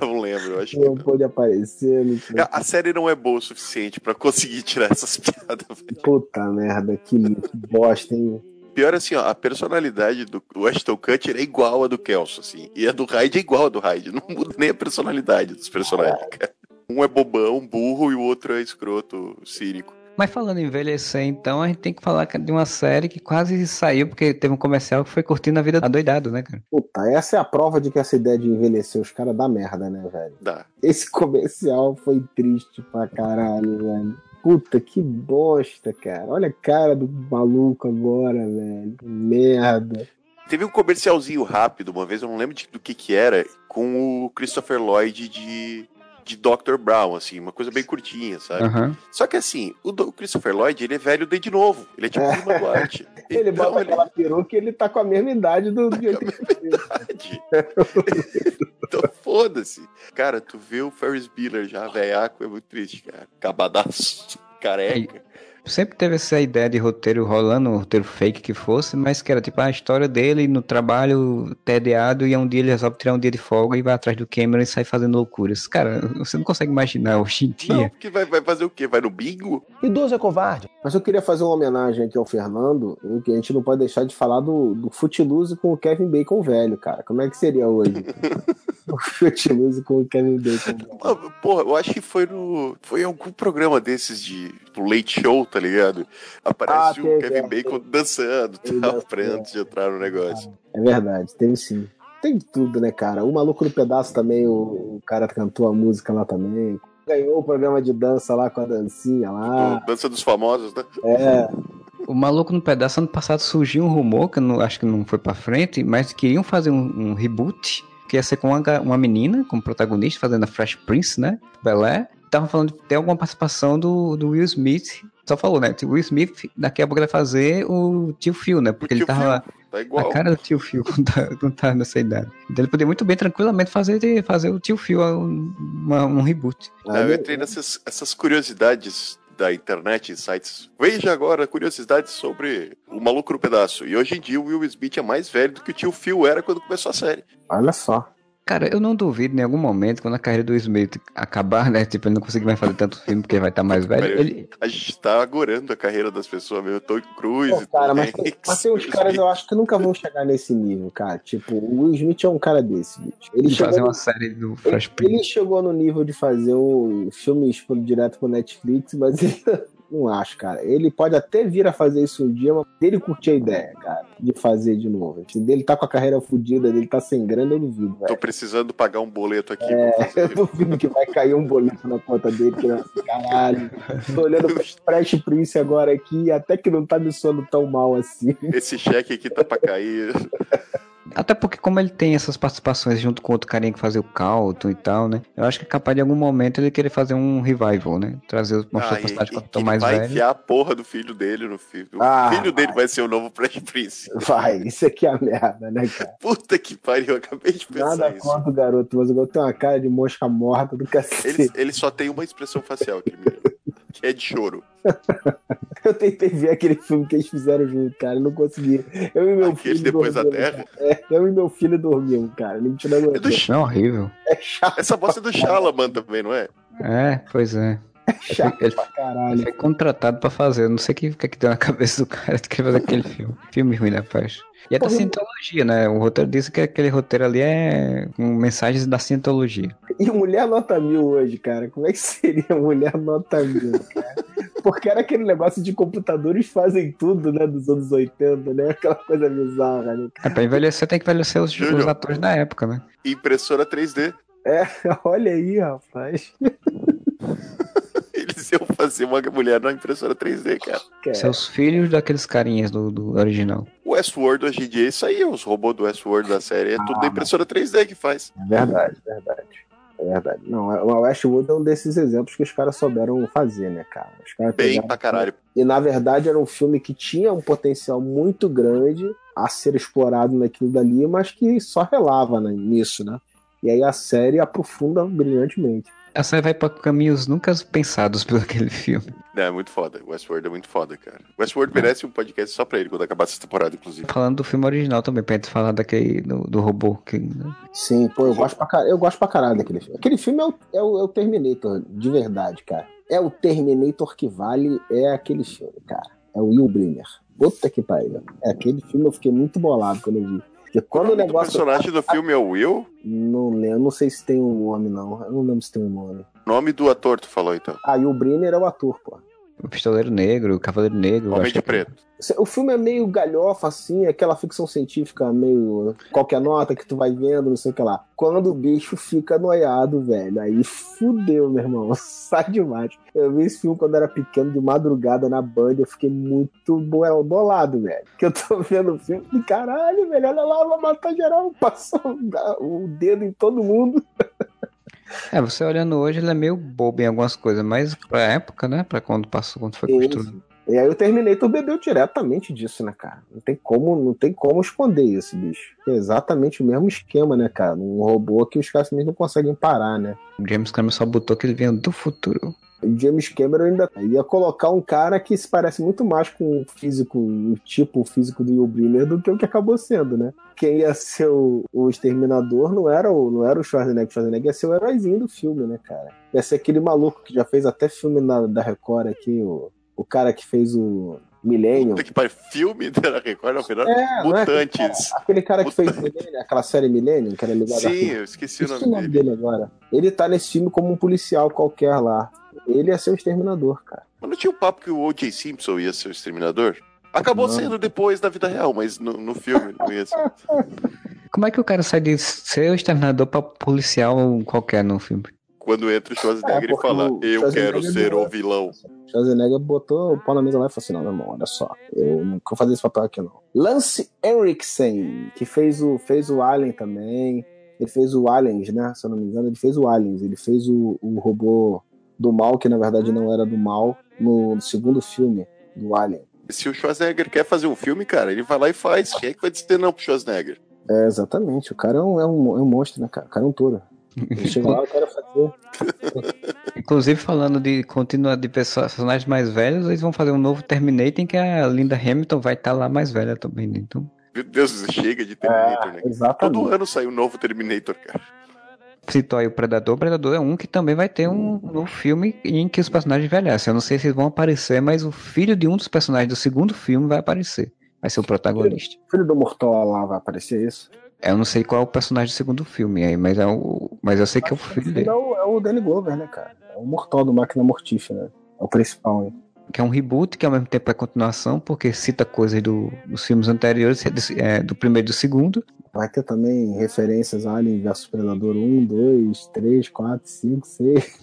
Não lembro, acho que não não. pôde aparecer. Não tinha- A série não é boa o suficiente pra conseguir tirar essas *laughs* piadas. velho. Puta merda, que, que bosta, hein? Pior assim, ó, a personalidade do Ashton Kutcher é igual a do Kelso, assim. E a do Hyde é igual a do Hyde. Não muda nem a personalidade dos personagens, cara. Um é bobão, burro, e o outro é escroto, cínico. Mas falando em envelhecer, então, a gente tem que falar de uma série que quase saiu, porque teve um comercial que foi curtindo a vida adoidado, né, cara? Puta, essa é a prova de que essa ideia de envelhecer os caras dá merda, né, velho? Dá. Esse comercial foi triste pra caralho, velho. Puta, que bosta, cara. Olha a cara do maluco agora, velho. Merda. Teve um comercialzinho rápido, uma vez, eu não lembro de- do que que era, com o Christopher Lloyd de, de Dr. Brown, assim, uma coisa bem curtinha, sabe? Aham. Só que assim, o, Christopher Lloyd, ele é velho desde novo. Ele é tipo o Lima Duarte. *laughs* Ele Então, bota aquela peruca e ele tá com a mesma idade do de 83. verdade. então foda-se. Cara, tu vê o Ferris Bueller já velhaco, é muito triste, cara. Cabadaço, careca. Sempre teve essa ideia de roteiro rolando, um roteiro fake que fosse, mas que era tipo a história dele no trabalho tediado e um dia ele resolve tirar um dia de folga e vai atrás do Cameron e sai fazendo loucuras. Cara, você não consegue imaginar hoje em Não, dia. porque vai, vai fazer o quê? Vai no bingo? Idoso é covarde. Mas eu queria fazer uma homenagem aqui ao Fernando, que a gente não pode deixar de falar do, do Footloose com o Kevin Bacon velho, cara. Como é que seria hoje? *laughs* o Footloose com o Kevin Bacon velho. Porra, eu acho que foi no. Foi em algum programa desses de. Do Late Show, tá ligado? Aparece Ah, o teve, Kevin é, Bacon dançando tal, dança, pra antes de entrar no negócio. É verdade, teve sim. Tem tudo, né, cara? O Maluco no Pedaço também, o, o cara cantou a música lá também. Ganhou o programa de dança lá com a dancinha lá. Dança dos famosos, né? É, O maluco no pedaço ano passado surgiu um rumor, que eu não, acho que não foi pra frente, mas queriam fazer um, um reboot, que ia ser com uma, uma menina como protagonista, fazendo a Fresh Prince, né? Belé. Estavam falando de ter alguma participação do, do Will Smith. Só falou, né? O Will Smith daqui a pouco vai fazer o tio Phil, né? Porque O ele tio tava Phil. Tá A igual. cara do tio Phil *laughs* não tá, não tá nessa idade. Então ele poderia muito bem, tranquilamente, fazer, fazer o tio Phil um, uma- um reboot. Ah, eu entrei nessas essas curiosidades da internet, sites. Veja agora curiosidades sobre o Maluco no Pedaço. E hoje em dia o Will Smith é mais velho do que o tio Phil era quando começou a série. olha só. Cara, eu não duvido em algum momento, quando a carreira do Smith acabar, né? Tipo, ele não conseguir mais fazer tanto filme porque ele vai estar mais velho. Ele, A gente tá agorando a carreira das pessoas, meu. Tom Cruise Pô, cara, mas, tem- mas tem uns caras eu acho que nunca vão chegar nesse nível, cara. Tipo, o Will Smith é um cara desse, bicho. Ele ele chegou, fazer no, uma série do ele, Fresh Prince. ele chegou no nível de fazer um filme pro- direto pro Netflix, mas ele, não acho, cara. Ele pode até vir a fazer isso um dia, mas dele curtir a ideia, cara, de fazer de novo. Se dele tá com a carreira fodida, dele tá sem grana, eu duvido, velho. Tô precisando pagar um boleto aqui. É, *laughs* eu duvido que vai cair um boleto na conta dele, que ser, caralho. Tô olhando pro *laughs* Fresh Prince agora aqui, até que não tá me soando tão mal assim. Esse cheque aqui tá pra cair. *laughs* Até porque, como ele tem essas participações junto com outro carinha que fazia o Calton e tal, né? Eu acho que é capaz de algum momento ele querer fazer um revival, né? Trazer, mostrar Ah, os personagens quando estão ele mais vai velhos. enfiar a porra do filho dele no filho. O Ah, filho dele vai ser o novo Fresh Prince. *laughs* Vai, isso aqui é a merda, né, cara? Puta que pariu, eu acabei de pensar Nada isso. contra o garoto, mas o garoto tem uma cara de mosca morta do Ele, cacete. ele só tem uma expressão facial, aquele menino, que é de choro. Eu tentei ver aquele filme que eles fizeram junto, cara, eu não consegui. Eu e meu Aquele filho Depois da Terra. cara. É, eu e meu filho dormimos, cara. Ele me tirou É do Não, horrível. É chato. Essa voz é do Shalaman também, não é? É, pois é. Chato Ele- pra Ele caralho. foi contratado pra fazer. Eu não sei o que, é que deu na cabeça do cara de querer fazer aquele filme. Filme ruim, né, faz? E é da cientologia, né? O roteiro disse que aquele roteiro ali é com mensagens da cientologia. E Mulher Nota Mil hoje, cara? Como é que seria Mulher Nota Mil, cara? Porque era aquele negócio de computadores fazem tudo, né? Dos anos 80, né? Aquela coisa bizarra, né? É, pra envelhecer tem que envelhecer os, os atores da época, né? Impressora 3D. *laughs* Olha aí, rapaz. Eles iam fazer uma mulher na impressora 3D, cara. Cara, Seus filhos daqueles carinhas do, do original. O Westworld hoje em dia é isso aí, os robôs do Westworld da série, é tudo da impressora 3D que faz. É verdade, verdade. É verdade. Não, o Westwood é um desses exemplos que os caras souberam fazer, né, cara? Os caras Bem pegaram- pra caralho. E na verdade era um filme que tinha um potencial muito grande a ser explorado naquilo dali, mas que só relava né, nisso, né? E aí a série aprofunda brilhantemente. A série vai pra caminhos nunca pensados por aquele filme. Não, é muito foda. Westworld é muito foda, cara. Westworld merece um podcast só pra ele quando acabar essa temporada, inclusive. Falando do filme original também, pra gente falar daquele do, do robô. Que, né? Sim, pô, eu gosto pra caralho, eu gosto pra caralho daquele filme. Aquele filme é o, é o, é o Terminator, de verdade, cara. É o Terminator que vale, é aquele filme, cara. É o Will Brenner. Puta que pariu. É aquele filme eu fiquei muito bolado quando eu vi. Porque quando o O negócio. personagem do filme é o Will. Não lembro, não sei se tem um nome, não. Eu não lembro se tem um nome. O nome do ator, tu falou então. Ah, e o Brenner é o ator, pô. O Pistoleiro Negro, o Cavaleiro Negro. Homem de que- Preto. O filme é meio galhofa, assim, aquela ficção científica meio. Qualquer nota que tu vai vendo, não sei o que lá. Quando o bicho fica noiado, velho, aí fudeu, meu irmão. *laughs* Sai demais. Eu vi esse filme quando era pequeno, de madrugada na Band, eu fiquei muito bo- bolado, velho. Que eu tô vendo o filme e caralho, velho, olha lá, vai matar geral. *laughs* Passou o dedo em todo mundo. É, você olhando hoje, ele é meio bobo em algumas coisas, mas pra época, né? Pra quando passou, quando foi construído. E aí o Terminator bebeu diretamente disso, né, cara? Não tem como, não tem como esconder isso, bicho. É exatamente o mesmo esquema, né, cara? Um robô que os caras não conseguem parar, né? O James Cameron só botou que ele vinha do futuro. O James Cameron ainda ia colocar um cara que se parece muito mais com o físico, o tipo físico do Will Brynner do que o que acabou sendo, né? Quem ia ser o, o exterminador não era o, não era o Schwarzenegger, o Schwarzenegger ia ser o heróizinho do filme, né, cara? Ia ser aquele maluco que já fez até filme na- da Record aqui, o, o cara que fez o Millennium. Puta que pariu. Filme *laughs* da Record, não, melhor. É, é aquele Mutantes. Aquele cara que fez Millennium, aquela série Millennium, que era ligada Sim, a eu esqueci o Esqueci nome dele. dele agora. Ele tá nesse filme como um policial qualquer lá. Ele ia ser o exterminador, cara. Mas não tinha o papo que o O.J. Simpson ia ser o exterminador? Acabou Não. sendo depois da vida real, mas no, no filme não ia ser. *laughs* Como é que o cara sai de ser o exterminador pra policial qualquer no filme? Quando entra o Schwarzenegger É, e fala, eu quero ser é- o vilão. Schwarzenegger botou o pau na mesa lá e falou assim: não, meu irmão, olha só, eu não vou fazer esse papel aqui não. Lance Henriksen, que fez o, fez o Alien também. Ele fez o Aliens, né? Se eu não me engano, ele fez o Aliens. Ele fez o, o robô do mal, que na verdade não era do mal, no segundo filme do Alien. Se o Schwarzenegger quer fazer um filme, cara, ele vai lá e faz. Quem é que vai dizer não pro Schwarzenegger? É, exatamente. O cara é um, é um, é um monstro, né, cara? O cara é um touro. Ele *laughs* chega lá e quer fazer. Inclusive, falando de continuar de personagens mais velhos, eles vão fazer um novo Terminator em que a Linda Hamilton vai estar lá mais velha também. né? Então, Meu Deus, chega de Terminator, né? Todo Exatamente. ano sai um novo Terminator, cara. Citou aí o Predador. O Predador é um que também vai ter um novo filme em que os personagens envelhecem. Eu não sei se eles vão aparecer, mas o filho de um dos personagens do segundo filme vai aparecer. Vai ser o protagonista. O filho do Mortola lá vai aparecer isso? Eu não sei qual é o personagem do segundo filme aí, mas, é o, mas eu sei que é o filho É dele. o, é o Danny Glover, né, cara? É o Mortal do Máquina Mortífera. É o principal? Que é um reboot, que ao mesmo tempo é continuação, porque cita coisas do, dos filmes anteriores, é, do primeiro e do segundo. Vai ter também referências a Alien vs Predador 1, 2, 3, 4, 5, 6.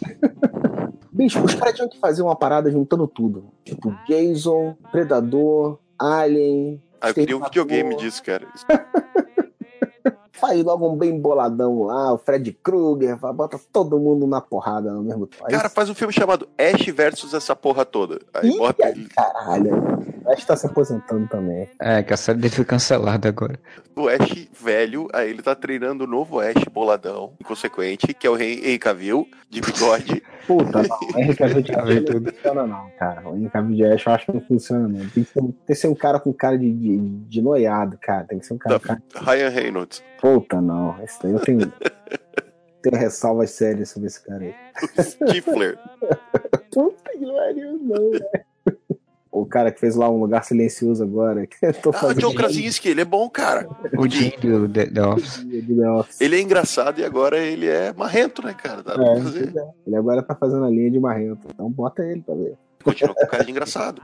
Bicho, os caras tinham que fazer uma parada juntando tudo. Tipo, Jason, Predador, Alien. Ah, eu queria um videogame disso, cara. *laughs* Faz logo um bem boladão lá, o Fred Krueger, vai- bota todo mundo na porrada no mesmo tempo. Cara, faz um filme chamado Ash versus essa porra toda. Aí Ih, bota ele. Caralho. Que tá se aposentando também. É, que a série dele foi cancelada agora. O Ash velho, aí ele tá treinando o novo Ash boladão, inconsequente, que é o Henry Cavill, de bigode. *laughs* Puta, não. O Henry Cavill de *laughs* Ash não funciona, não, cara. O Henry Cavill de Ash eu acho que não funciona, não. Tem que ser, um- tem que ser um cara com cara de, de, de noiado, cara. Tem que ser um cara, Da cara. Ryan Reynolds. Puta, não. Esse daí eu tenho. *laughs* tenho ressalvas sérias sobre esse cara aí. Stifler. Puta que pariu, não, velho. O cara que fez lá um lugar silencioso agora. *laughs* Que eu tô Ah, fazendo John Krasinski, ele é bom, cara. O Jim do The, The Office. Ele é engraçado e agora ele é marrento, né, cara? Dá pra É, é. Ele agora tá fazendo a linha de marrento. Então bota ele pra ver. Continua com cara de engraçado.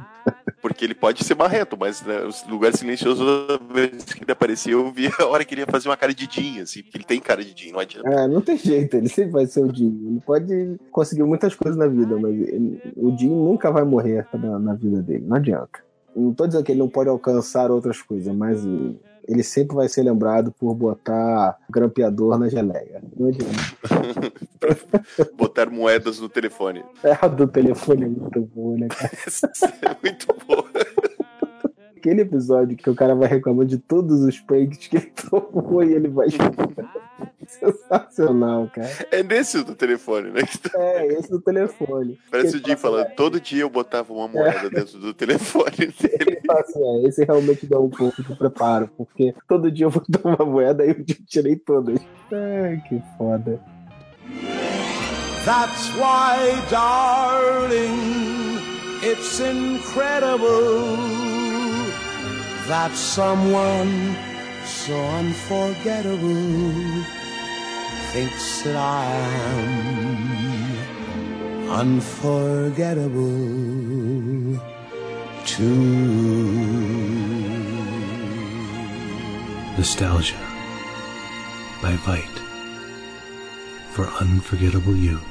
Porque ele pode ser marrento, mas né, os lugares silenciosos, vez que ele aparecia, eu via a hora que ele ia fazer uma cara de Jim, assim, porque ele tem cara de Jim, não adianta. É, não tem jeito, ele sempre vai ser o Jim. Ele pode conseguir muitas coisas na vida, mas ele- o Jim nunca vai morrer na, na vida dele, não adianta. Não tô dizendo que ele não pode alcançar outras coisas, mas ele sempre vai ser lembrado por botar grampeador na geleia. Não adianta. *laughs* Botar moedas no telefone. É, a do telefone é muito boa, né, cara? *laughs* é muito bom. Aquele episódio que o cara vai reclamando de todos os pranks que ele *laughs* tomou e ele vai. *laughs* Sensacional, cara. É nesse do telefone, né? *laughs* É, esse do telefone. Parece o Jim fala, falando, todo dia eu botava uma moeda dentro do telefone dele. Ele fala assim, é, esse realmente dá um pouco de preparo, porque todo dia eu vou dar uma moeda e eu tirei todas. Ai, que foda. That's why, darling, it's incredible that someone so unforgettable thinks that I am unforgettable too. Nostalgia by Vite for Unforgettable You.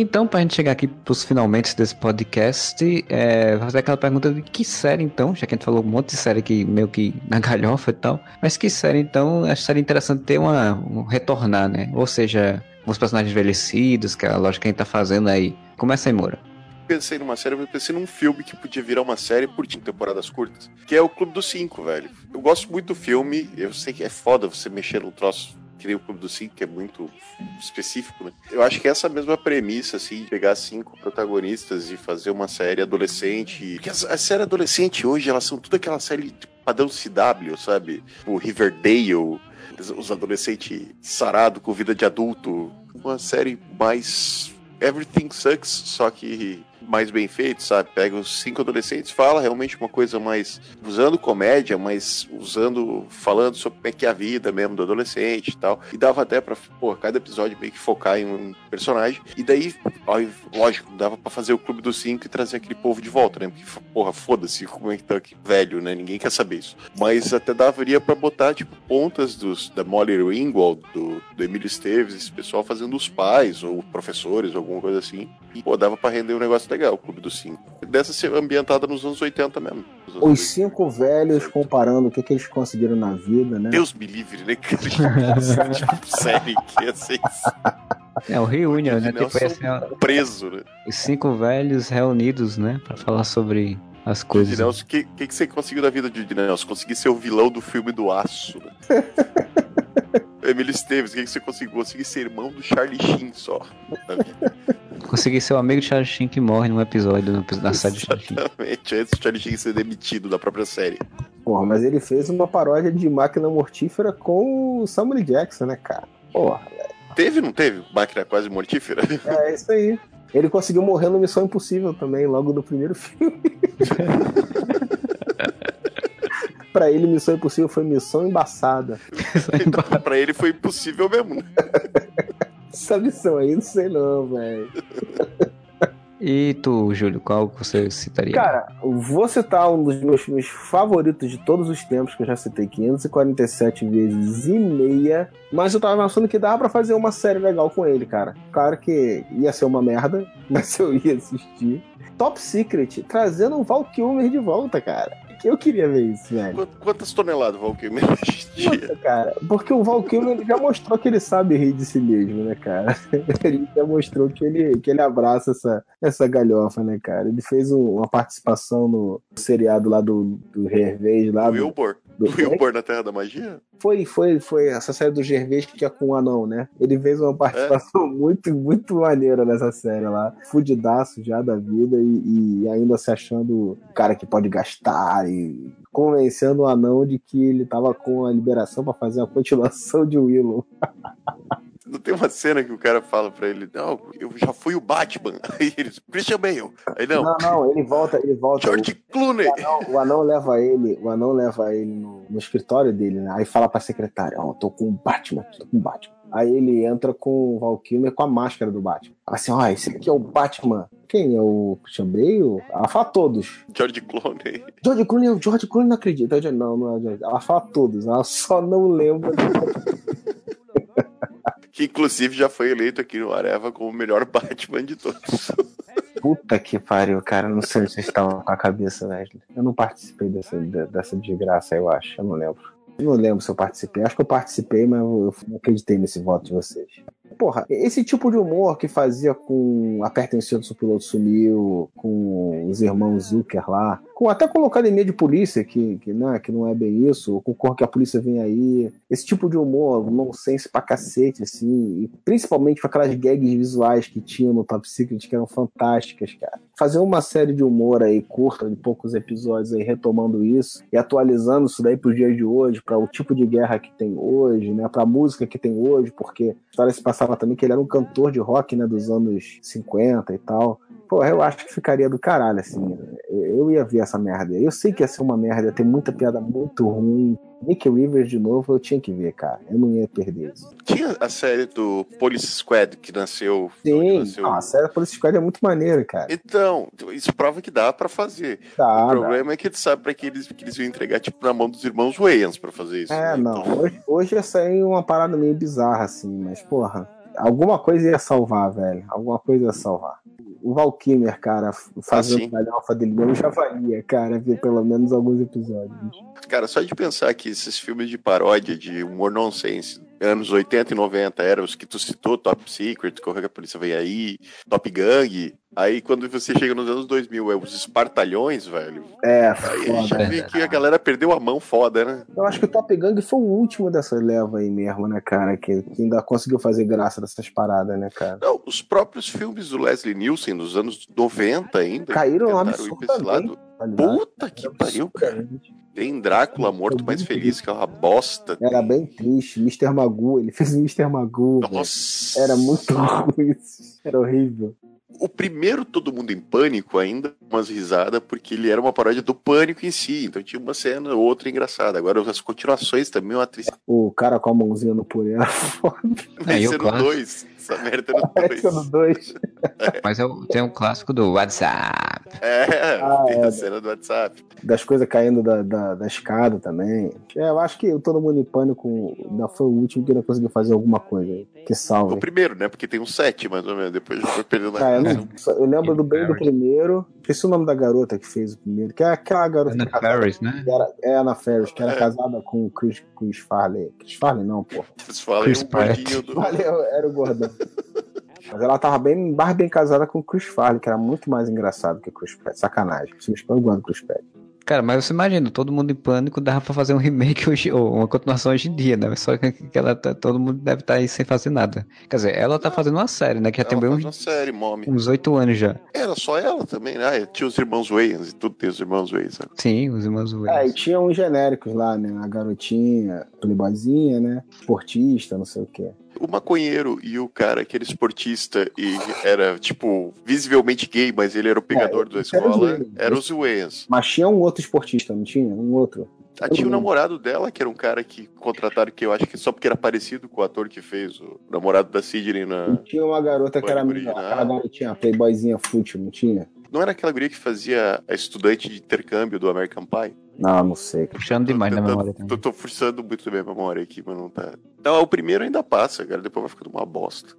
Então, pra gente chegar aqui pros finalmente desse podcast, é, vou fazer aquela pergunta de que série então, já que a gente falou um monte de série aqui meio que *laughs* na galhofa e tal, mas que série então, acho que seria interessante ter uma, um retornar, né? Ou seja, uns personagens envelhecidos, que é a lógica que a gente tá fazendo aí. Começa aí, Moura. Pensei numa série, mas pensei num filme que podia virar uma série por temporadas curtas, que é o Clube dos Cinco, velho. Eu gosto muito do filme, eu sei que é foda você mexer num troço que nem o Clube dos Cinco, que é muito específico, né? Eu acho que essa mesma premissa, assim, de pegar cinco protagonistas e fazer uma série adolescente. Porque a série adolescente hoje, elas são tudo aquela série padrão CW, sabe? O Riverdale, os- os adolescentes sarado com vida de adulto. Uma série mais. Everything Sucks, só que mais bem feito, sabe? Pega os cinco adolescentes, fala realmente uma coisa mais usando comédia, mas usando, falando sobre como é que é a vida mesmo do adolescente e tal. E dava até pra, pô, cada episódio meio que focar em um personagem. E daí, ó, lógico, dava pra fazer o Clube dos Cinco e trazer aquele povo de volta, né? Porque, porra, foda-se como é que tá aqui velho, né? Ninguém quer saber isso. Mas até daria pra botar, tipo, pontas dos, da Molly Ringwald, do, do Emílio Esteves, esse pessoal fazendo os pais ou professores, alguma coisa assim. E, pô, dava pra render um negócio legal, o Clube dos Cinco. Dessa ser ambientada nos anos 80 mesmo. Nos anos Os cinco velhos comparando o que, que eles conseguiram na vida, né? Deus me livre, né, cara? *laughs* tipo, série que ia ser É o Reunion, né? Tipo, assim, preso, né? os cinco velhos reunidos, né? Pra falar sobre as coisas. O que, que, que você conseguiu da vida de Nelson? Consegui ser o vilão do filme do Aço, né? *laughs* Emílio Esteves, o que, que você conseguiu? Consegui ser irmão do Charlie Sheen só. Consegui ser o amigo de Charlie Sheen que morre num episódio na série de Charlie Sheen. Exatamente, antes do Charlie Sheen ser demitido da própria série. Porra, mas ele fez uma paródia de máquina mortífera com o Samuel Jackson, né, cara? Porra, Teve, não teve? Máquina quase mortífera? é isso aí. Ele conseguiu morrer no Missão Impossível também, logo no primeiro filme. *laughs* pra ele, Missão Impossível foi missão embaçada. *laughs* Então, pra ele foi impossível mesmo, né? *laughs* Essa missão aí, não sei não, velho. E tu, Júlio, qual que você citaria? Cara, vou citar um dos meus filmes favoritos de todos os tempos, que eu já citei 547 vezes e meia, mas eu tava pensando que dava pra fazer uma série legal com ele, cara. Claro que ia ser uma merda, *laughs* mas eu ia assistir. Top Secret, trazendo um Val Kilmer de volta, cara. Eu queria ver isso, velho. Quant- Quantas toneladas, Valkyrie, em dia? Puta, cara, porque o Val Kilmer ele já mostrou que ele sabe rir de si mesmo, né, cara? *laughs* Ele já mostrou que ele, que ele abraça essa, essa galhofa, né, cara? Ele fez um- uma participação no seriado lá do, do Hervez, lá O do, Wilbur. Do- O Wilbur na Terra da Magia? Foi, foi, foi essa série do Gervais que é com o anão, né? Ele fez uma participação *laughs* muito, muito maneira nessa série lá. Fudidaço já da vida e, e ainda se achando o cara que pode gastar e convencendo o anão de que ele tava com a liberação pra fazer a continuação de Willow. *laughs* Não tem uma cena que o cara fala pra ele, não, eu já fui o Batman. *laughs* Aí ele, Christian Bale. Aí não, Não, não, ele volta, ele volta. George Clooney. O anão, o anão leva ele, o anão leva ele no, no escritório dele, né? Aí fala pra secretária, ó, tô com o Batman, tô com o Batman. Aí ele entra com o Val Kilmer com a máscara do Batman. Fala assim, ó, esse aqui é o Batman. Quem é o Christian Bale? Ela fala todos. George Clooney. *laughs* George Clooney, o George Clooney não acredita. Não, não é George. Ela fala todos, ela só não lembra. Que inclusive já foi eleito aqui no Areva como o melhor *laughs* Batman de todos. Puta que pariu, cara. Não sei onde vocês estavam com a cabeça, Wesley. Eu não participei dessa, de- dessa desgraça, eu acho. Eu não lembro. Eu não lembro se eu participei. Acho que eu participei, mas eu não acreditei nesse voto de vocês. Porra, esse tipo de humor que fazia com Cinto, o piloto sumiu, com os irmãos Zucker lá, com, até com a Academia de Polícia, que, que, né, que não é bem isso, com Cor que a Polícia Vem Aí. Esse tipo de humor, nonsense pra cacete, assim, e principalmente com aquelas gags visuais que tinham no Top Secret, que eram fantásticas, cara. Fazer uma série de humor aí, curta, de poucos episódios aí, retomando isso e atualizando isso daí pros dias de hoje, para o tipo de guerra que tem hoje, né, pra música que tem hoje, porque a história se passava também que ele era um cantor de rock, né, dos anos 50 e tal. Pô, eu acho que ficaria do caralho, assim. Eu ia ver essa merda. Eu sei que ia ser uma merda, ter muita piada muito ruim. Nick Rivers de novo, eu tinha que ver, cara. Eu não ia perder isso. Tinha a série do Police Squad que nasceu. Sim, nasceu- não, a série Police Squad é muito maneira, cara. Então, isso prova que dá pra fazer. Dá, o dá. problema é que tu sabe pra que eles, que eles iam entregar, tipo, na mão dos irmãos Wayans pra fazer isso. É, né? não. Então, Hoje, hoje ia sair uma parada meio bizarra, assim, mas, porra, alguma coisa ia salvar, velho. Alguma coisa ia salvar. O Valkymer, cara, fazendo sim. galhofa dele mesmo já valia, cara, ver pelo menos alguns episódios. Cara, só de pensar que esses filmes de paródia, de humor nonsense, anos 80 e 90, eram os que tu citou, Top Secret, Correio que a Polícia Vem Aí, Top Gang. Aí quando você chega nos anos 2000, é os espartalhões, velho. É, Aí a gente foda. vê que a galera perdeu a mão foda, né? Eu acho que o Top Gang foi o último dessa leva aí mesmo, né, cara? Que, que ainda conseguiu fazer graça dessas paradas, né, cara? Não, os próprios filmes do Leslie Nielsen dos anos 90 ainda. Caíram absurdamente. lado. tá? Puta que pariu, cara. Tem Drácula morto mais feliz, que é uma bosta. Era bem triste. Mr. Magoo, ele fez o Mr. Magoo. Nossa. Era muito *laughs* ruim. isso. Era horrível. O primeiro Todo Mundo em Pânico ainda umas risadas, porque ele era uma paródia do pânico em si. Então tinha uma cena ou outra engraçada. Agora as continuações também é uma tristeza. O cara com a mãozinha no purê era *laughs* foda. É, o é no clássico? 2. Essa merda *laughs* é no Parece 2. no 2. Mas é o- tem um clássico do WhatsApp. É, Ah, tem é. a cena do WhatsApp. Das coisas caindo da, da, da escada também. É, eu acho que o Todo Mundo em Pânico ainda foi o último que ainda conseguiu fazer alguma coisa. Que O salve. primeiro, né? Porque tem um 7, mais ou menos. Depois já foi perdendo a Cara, eu, graça. não- eu lembro do bem do primeiro. Esqueci o nome da garota que fez o primeiro. Que é aquela garota Ana Ferris, né? que era, é a Ana Ferris, que era É. casada com o Chris, Chris Farley. Chris Farley não, pô. Vocês falam aí Chris um gordinho Pratt. do. Valeu, era o gordão. Mas ela tava bem, mais bem casada com o Chris Farley, que era muito mais engraçado que o Chris Pratt. Sacanagem. Você me espera o Chris Pratt. Cara, mas você imagina, todo mundo em pânico dava pra fazer um remake hoje, ou uma continuação hoje em dia, né? Só que *laughs* ela tá- todo mundo deve estar aí sem fazer nada. Quer dizer, ela tá fazendo uma série, né? Que já Ela tem bem uns, série, Mommy. uns 8 anos já. Era só ela também, né? Ah, Tinha os irmãos Wayans e tudo tem os irmãos Wayans. né? Sim, os irmãos É, e Wayans. tinha uns genéricos lá, né? A garotinha, playboyzinha, né? Esportista, não sei o quê. O maconheiro e o cara que era esportista e era, tipo, visivelmente gay, mas ele era o pegador da esse era o escola, eram os Wayans. Mas tinha um outro esportista, não tinha? Um outro. Ah, tinha o namorado dela, que era um cara que contrataram, que eu acho que só porque era parecido com o ator que fez o namorado da Sidney E na. tinha uma garota que era Pânico melhor. original. Aquela garotinha, playboyzinha fútil, não tinha? Não era aquela guria que fazia a estudante de intercâmbio do American Pie? Não, não sei. Puxando demais na Tô- tô- memória Tô, tô forçando muito a minha memória aqui, mas não tá. Então, o primeiro ainda passa, cara, depois vai ficando uma bosta.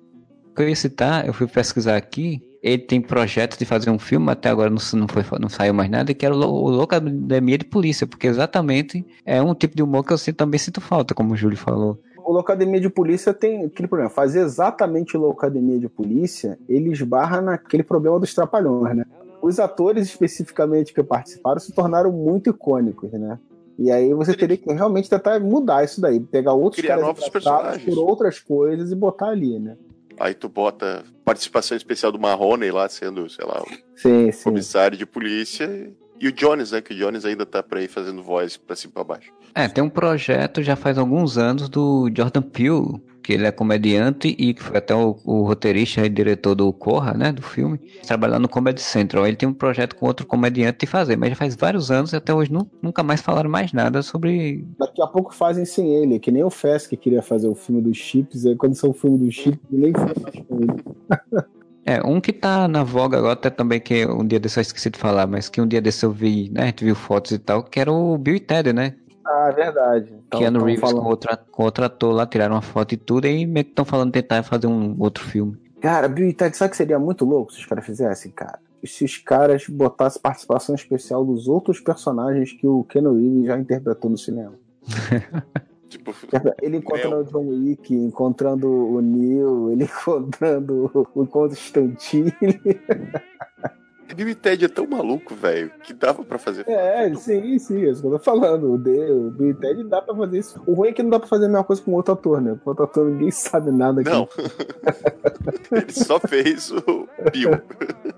O que eu ia citar, eu fui pesquisar aqui, ele tem projeto de fazer um filme, até agora não, não, foi, não saiu mais nada, que era o, o Locademia de Polícia, porque exatamente é um tipo de humor que eu sinto- também sinto falta, como o Júlio falou. O Locademia de Polícia tem aquele problema. Fazer exatamente o Locademia de Polícia, ele esbarra naquele problema dos trapalhões, né? Os atores especificamente que participaram se tornaram muito icônicos, né? E aí você teria que realmente tentar mudar isso daí, pegar outros Criar caras novos personagens. por outras coisas e botar ali, né? Aí tu bota participação especial do Marrone lá, sendo, sei lá, o Sim, sim. comissário de polícia. E o Jones, né? Que o Jones ainda tá por aí fazendo voz pra cima e pra baixo. É, tem um projeto já faz alguns anos do Jordan Peele, que ele é comediante e que foi até o, o roteirista e diretor do Corra, né, do filme, trabalhando no Comedy Central. Ele tem um projeto com outro comediante de fazer, mas já faz vários anos e até hoje nu- nunca mais falaram mais nada sobre... Daqui a pouco fazem sem ele, que nem o Fess que queria fazer o filme dos chips, aí quando são o filme dos chips, nem faz com ele. *laughs* É, um que tá na voga agora até também, que um dia desse eu esqueci de falar, mas que um dia desse eu vi, né, a gente viu fotos e tal, que era o Bill e Ted, né, Ah, verdade. Então, Keanu Reeves falando- com, outro, com outro ator lá, tiraram uma foto e tudo, e meio que estão falando de tentar fazer um outro filme. Cara, Bill e Ted, sabe que seria muito louco se os caras fizessem, cara? Se os caras botassem participação especial dos outros personagens que o Keanu Reeves já interpretou no cinema. *laughs* Tipo, Ele encontrando o John Wick, encontrando o Neil, ele *laughs* encontrando o Constantine. *laughs* Bill e Ted é tão maluco, velho, que dava pra fazer. É, sim, sim, é isso que eu tô falando. O, D, o Bill e Ted dá pra fazer isso. O ruim é que não dá pra fazer a mesma coisa com outro ator, né? Com outro ator ninguém sabe nada. aqui. Não. *laughs* Ele só fez o Bill.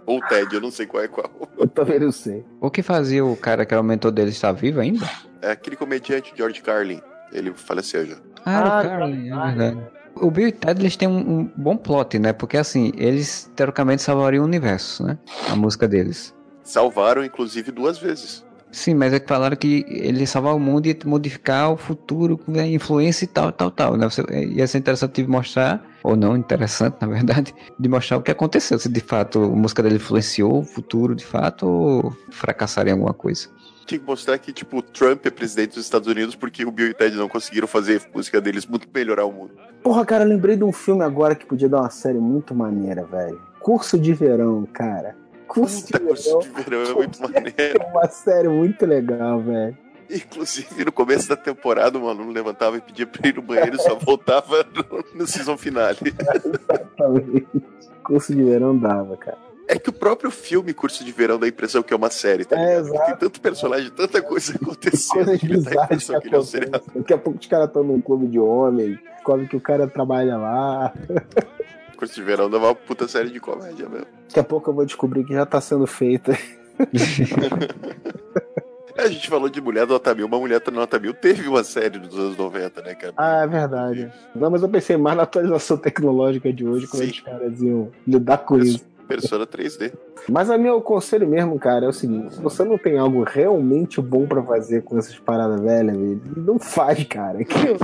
Ou o Ted, eu não sei qual é qual. Eu também não sei. O que fazia o cara que era o mentor dele está vivo ainda? É aquele comediante George Carlin. Ele faleceu já. Ah, Ah, o Carlin, é verdade. O Bill e Ted, eles têm um, um bom plot, né? Porque assim, eles teoricamente salvariam o universo, né? A música deles. Salvaram, inclusive, duas vezes. Sim, mas é que falaram que ele salvar o mundo e modificar o futuro com a influência e tal, tal, tal. Né? Você, ia ser interessante de mostrar, ou não interessante, *laughs* na verdade, de mostrar o que aconteceu. Se de fato a música dele influenciou o futuro, de fato, ou fracassaria em alguma coisa. Tinha que mostrar que, tipo, o Trump é presidente dos Estados Unidos porque o Bill e Ted não conseguiram fazer a música deles muito melhorar o mundo. Porra, cara, eu lembrei de um filme agora que podia dar uma série muito maneira, velho. Curso de Verão, cara. Curso Puta, de curso Verão de verão é muito *laughs* maneiro. uma série muito legal, velho. Inclusive, no começo da temporada, o aluno levantava e pedia pra ir no banheiro e só voltava no, *laughs* no season finale. *laughs* Exatamente. Curso de Verão dava, cara. É que o próprio filme Curso de Verão dá a impressão que é uma série, tá É, ligado? Tem tanto personagem, tanta coisa acontecendo Coisas que dá a bizarras que impressão que é. Daqui a pouco os caras estão num clube de homens, descobre que o cara trabalha lá. *laughs* Curso de Verão dá uma puta série de comédia mesmo. Daqui a pouco eu vou descobrir que já tá sendo feita. *laughs* A gente falou de Mulher do Nota Mil, uma Mulher do Nota Mil teve uma série dos anos 90, né, cara? Ah, é verdade. Não, mas eu pensei mais na atualização tecnológica de hoje, como Sim. os caras iam lidar com isso. Persona 3D. Mas a meu conselho mesmo, cara, é o seguinte: se você não tem algo realmente bom pra fazer com essas paradas velhas, velho, não faz, cara. Que eu-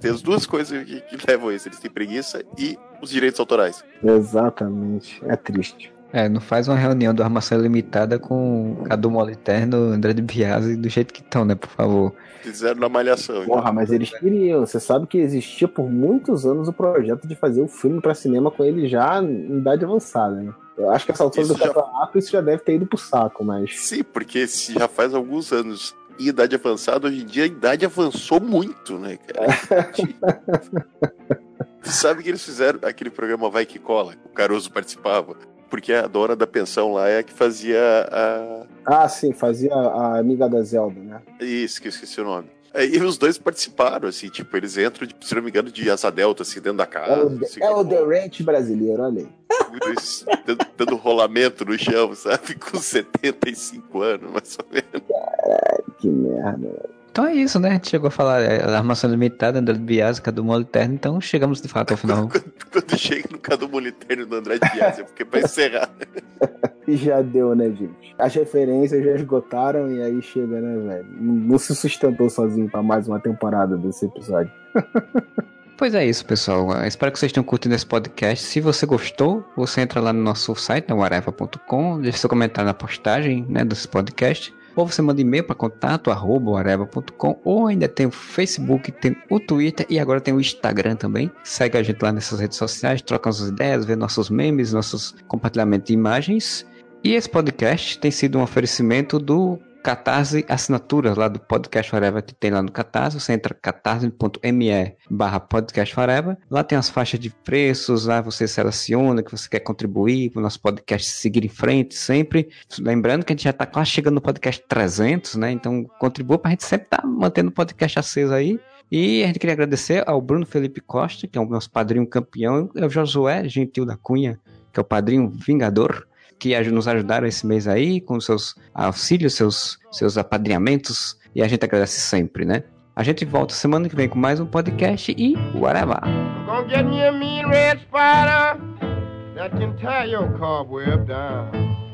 Tem as duas coisas que, que levam a isso. Eles têm preguiça e os direitos autorais. Exatamente. É triste. É, não faz uma reunião do Armação Limitada com Cadu Moliterno, André de Biasi, do jeito que estão, né, por favor. Fizeram na malhação. Porra, mas eles queriam. Você sabe que existia por muitos anos o projeto de fazer o filme pra cinema com ele já em idade avançada, né? Eu acho que essa altura Isso do já- campeonato isso já deve ter ido pro saco, mas. Sim, porque se já faz alguns anos em idade avançada, hoje em dia a idade avançou muito, né, cara? Você *laughs* sabe que eles fizeram aquele programa Vai Que Cola, que o Caruso participava. Porque a dona da pensão lá é a que fazia a. Ah, sim, fazia a amiga da Zelda, né? Isso, que eu esqueci o nome. Aí os dois participaram, assim, tipo, eles entram, de, se não me engano, de asa delta, assim, dentro da É casa. o, assim, é o The Ranch brasileiro, olha aí. isso, dando, dando rolamento no chão, sabe? *laughs* Com 75 anos, mais ou menos. Que merda. Então é isso, né? A gente chegou a falar é, Armação Limitada, André de Biasi, Cadu Moliterno, então chegamos de fato ao final. *laughs* Quando, quando chega no Cadu Moliterno do André Dias, é porque pra encerrar. *laughs* E já deu, né, gente? As referências já esgotaram e aí chega, né, velho? Não se sustentou sozinho pra mais uma temporada desse episódio. *laughs* Pois é isso, pessoal. Espero que vocês tenham curtido esse podcast. Se você gostou, você entra lá no nosso site, no areva.com, deixa seu comentário na postagem né, desse podcast. Ou você manda e-mail para contato, ou ainda tem o Facebook, tem o Twitter e agora tem o Instagram também. Segue a gente lá nessas redes sociais, troca nossas ideias, vê nossos memes, nossos compartilhamentos de imagens. E esse podcast tem sido um oferecimento do Catarse Assinaturas, lá do Podcast Forever, que tem lá no Catarse. Você entra catarse.me barra Podcast Forever. Lá tem as faixas de preços, lá você seleciona que você quer contribuir para o nosso podcast seguir em frente sempre. Lembrando que a gente já está quase chegando no podcast 300, né? Então contribua para a gente sempre estar mantendo o podcast aceso aí. E a gente queria agradecer ao Bruno Felipe Costa, que é o nosso padrinho campeão, e ao Josué Gentil da Cunha, que é o padrinho vingador. Que nos ajudaram esse mês aí, com seus auxílios, seus, seus apadrinhamentos, e a gente agradece sempre, né? A gente volta semana que vem com mais um podcast e whatever. Gonna get me a mean red spider that can tie your cobweb down.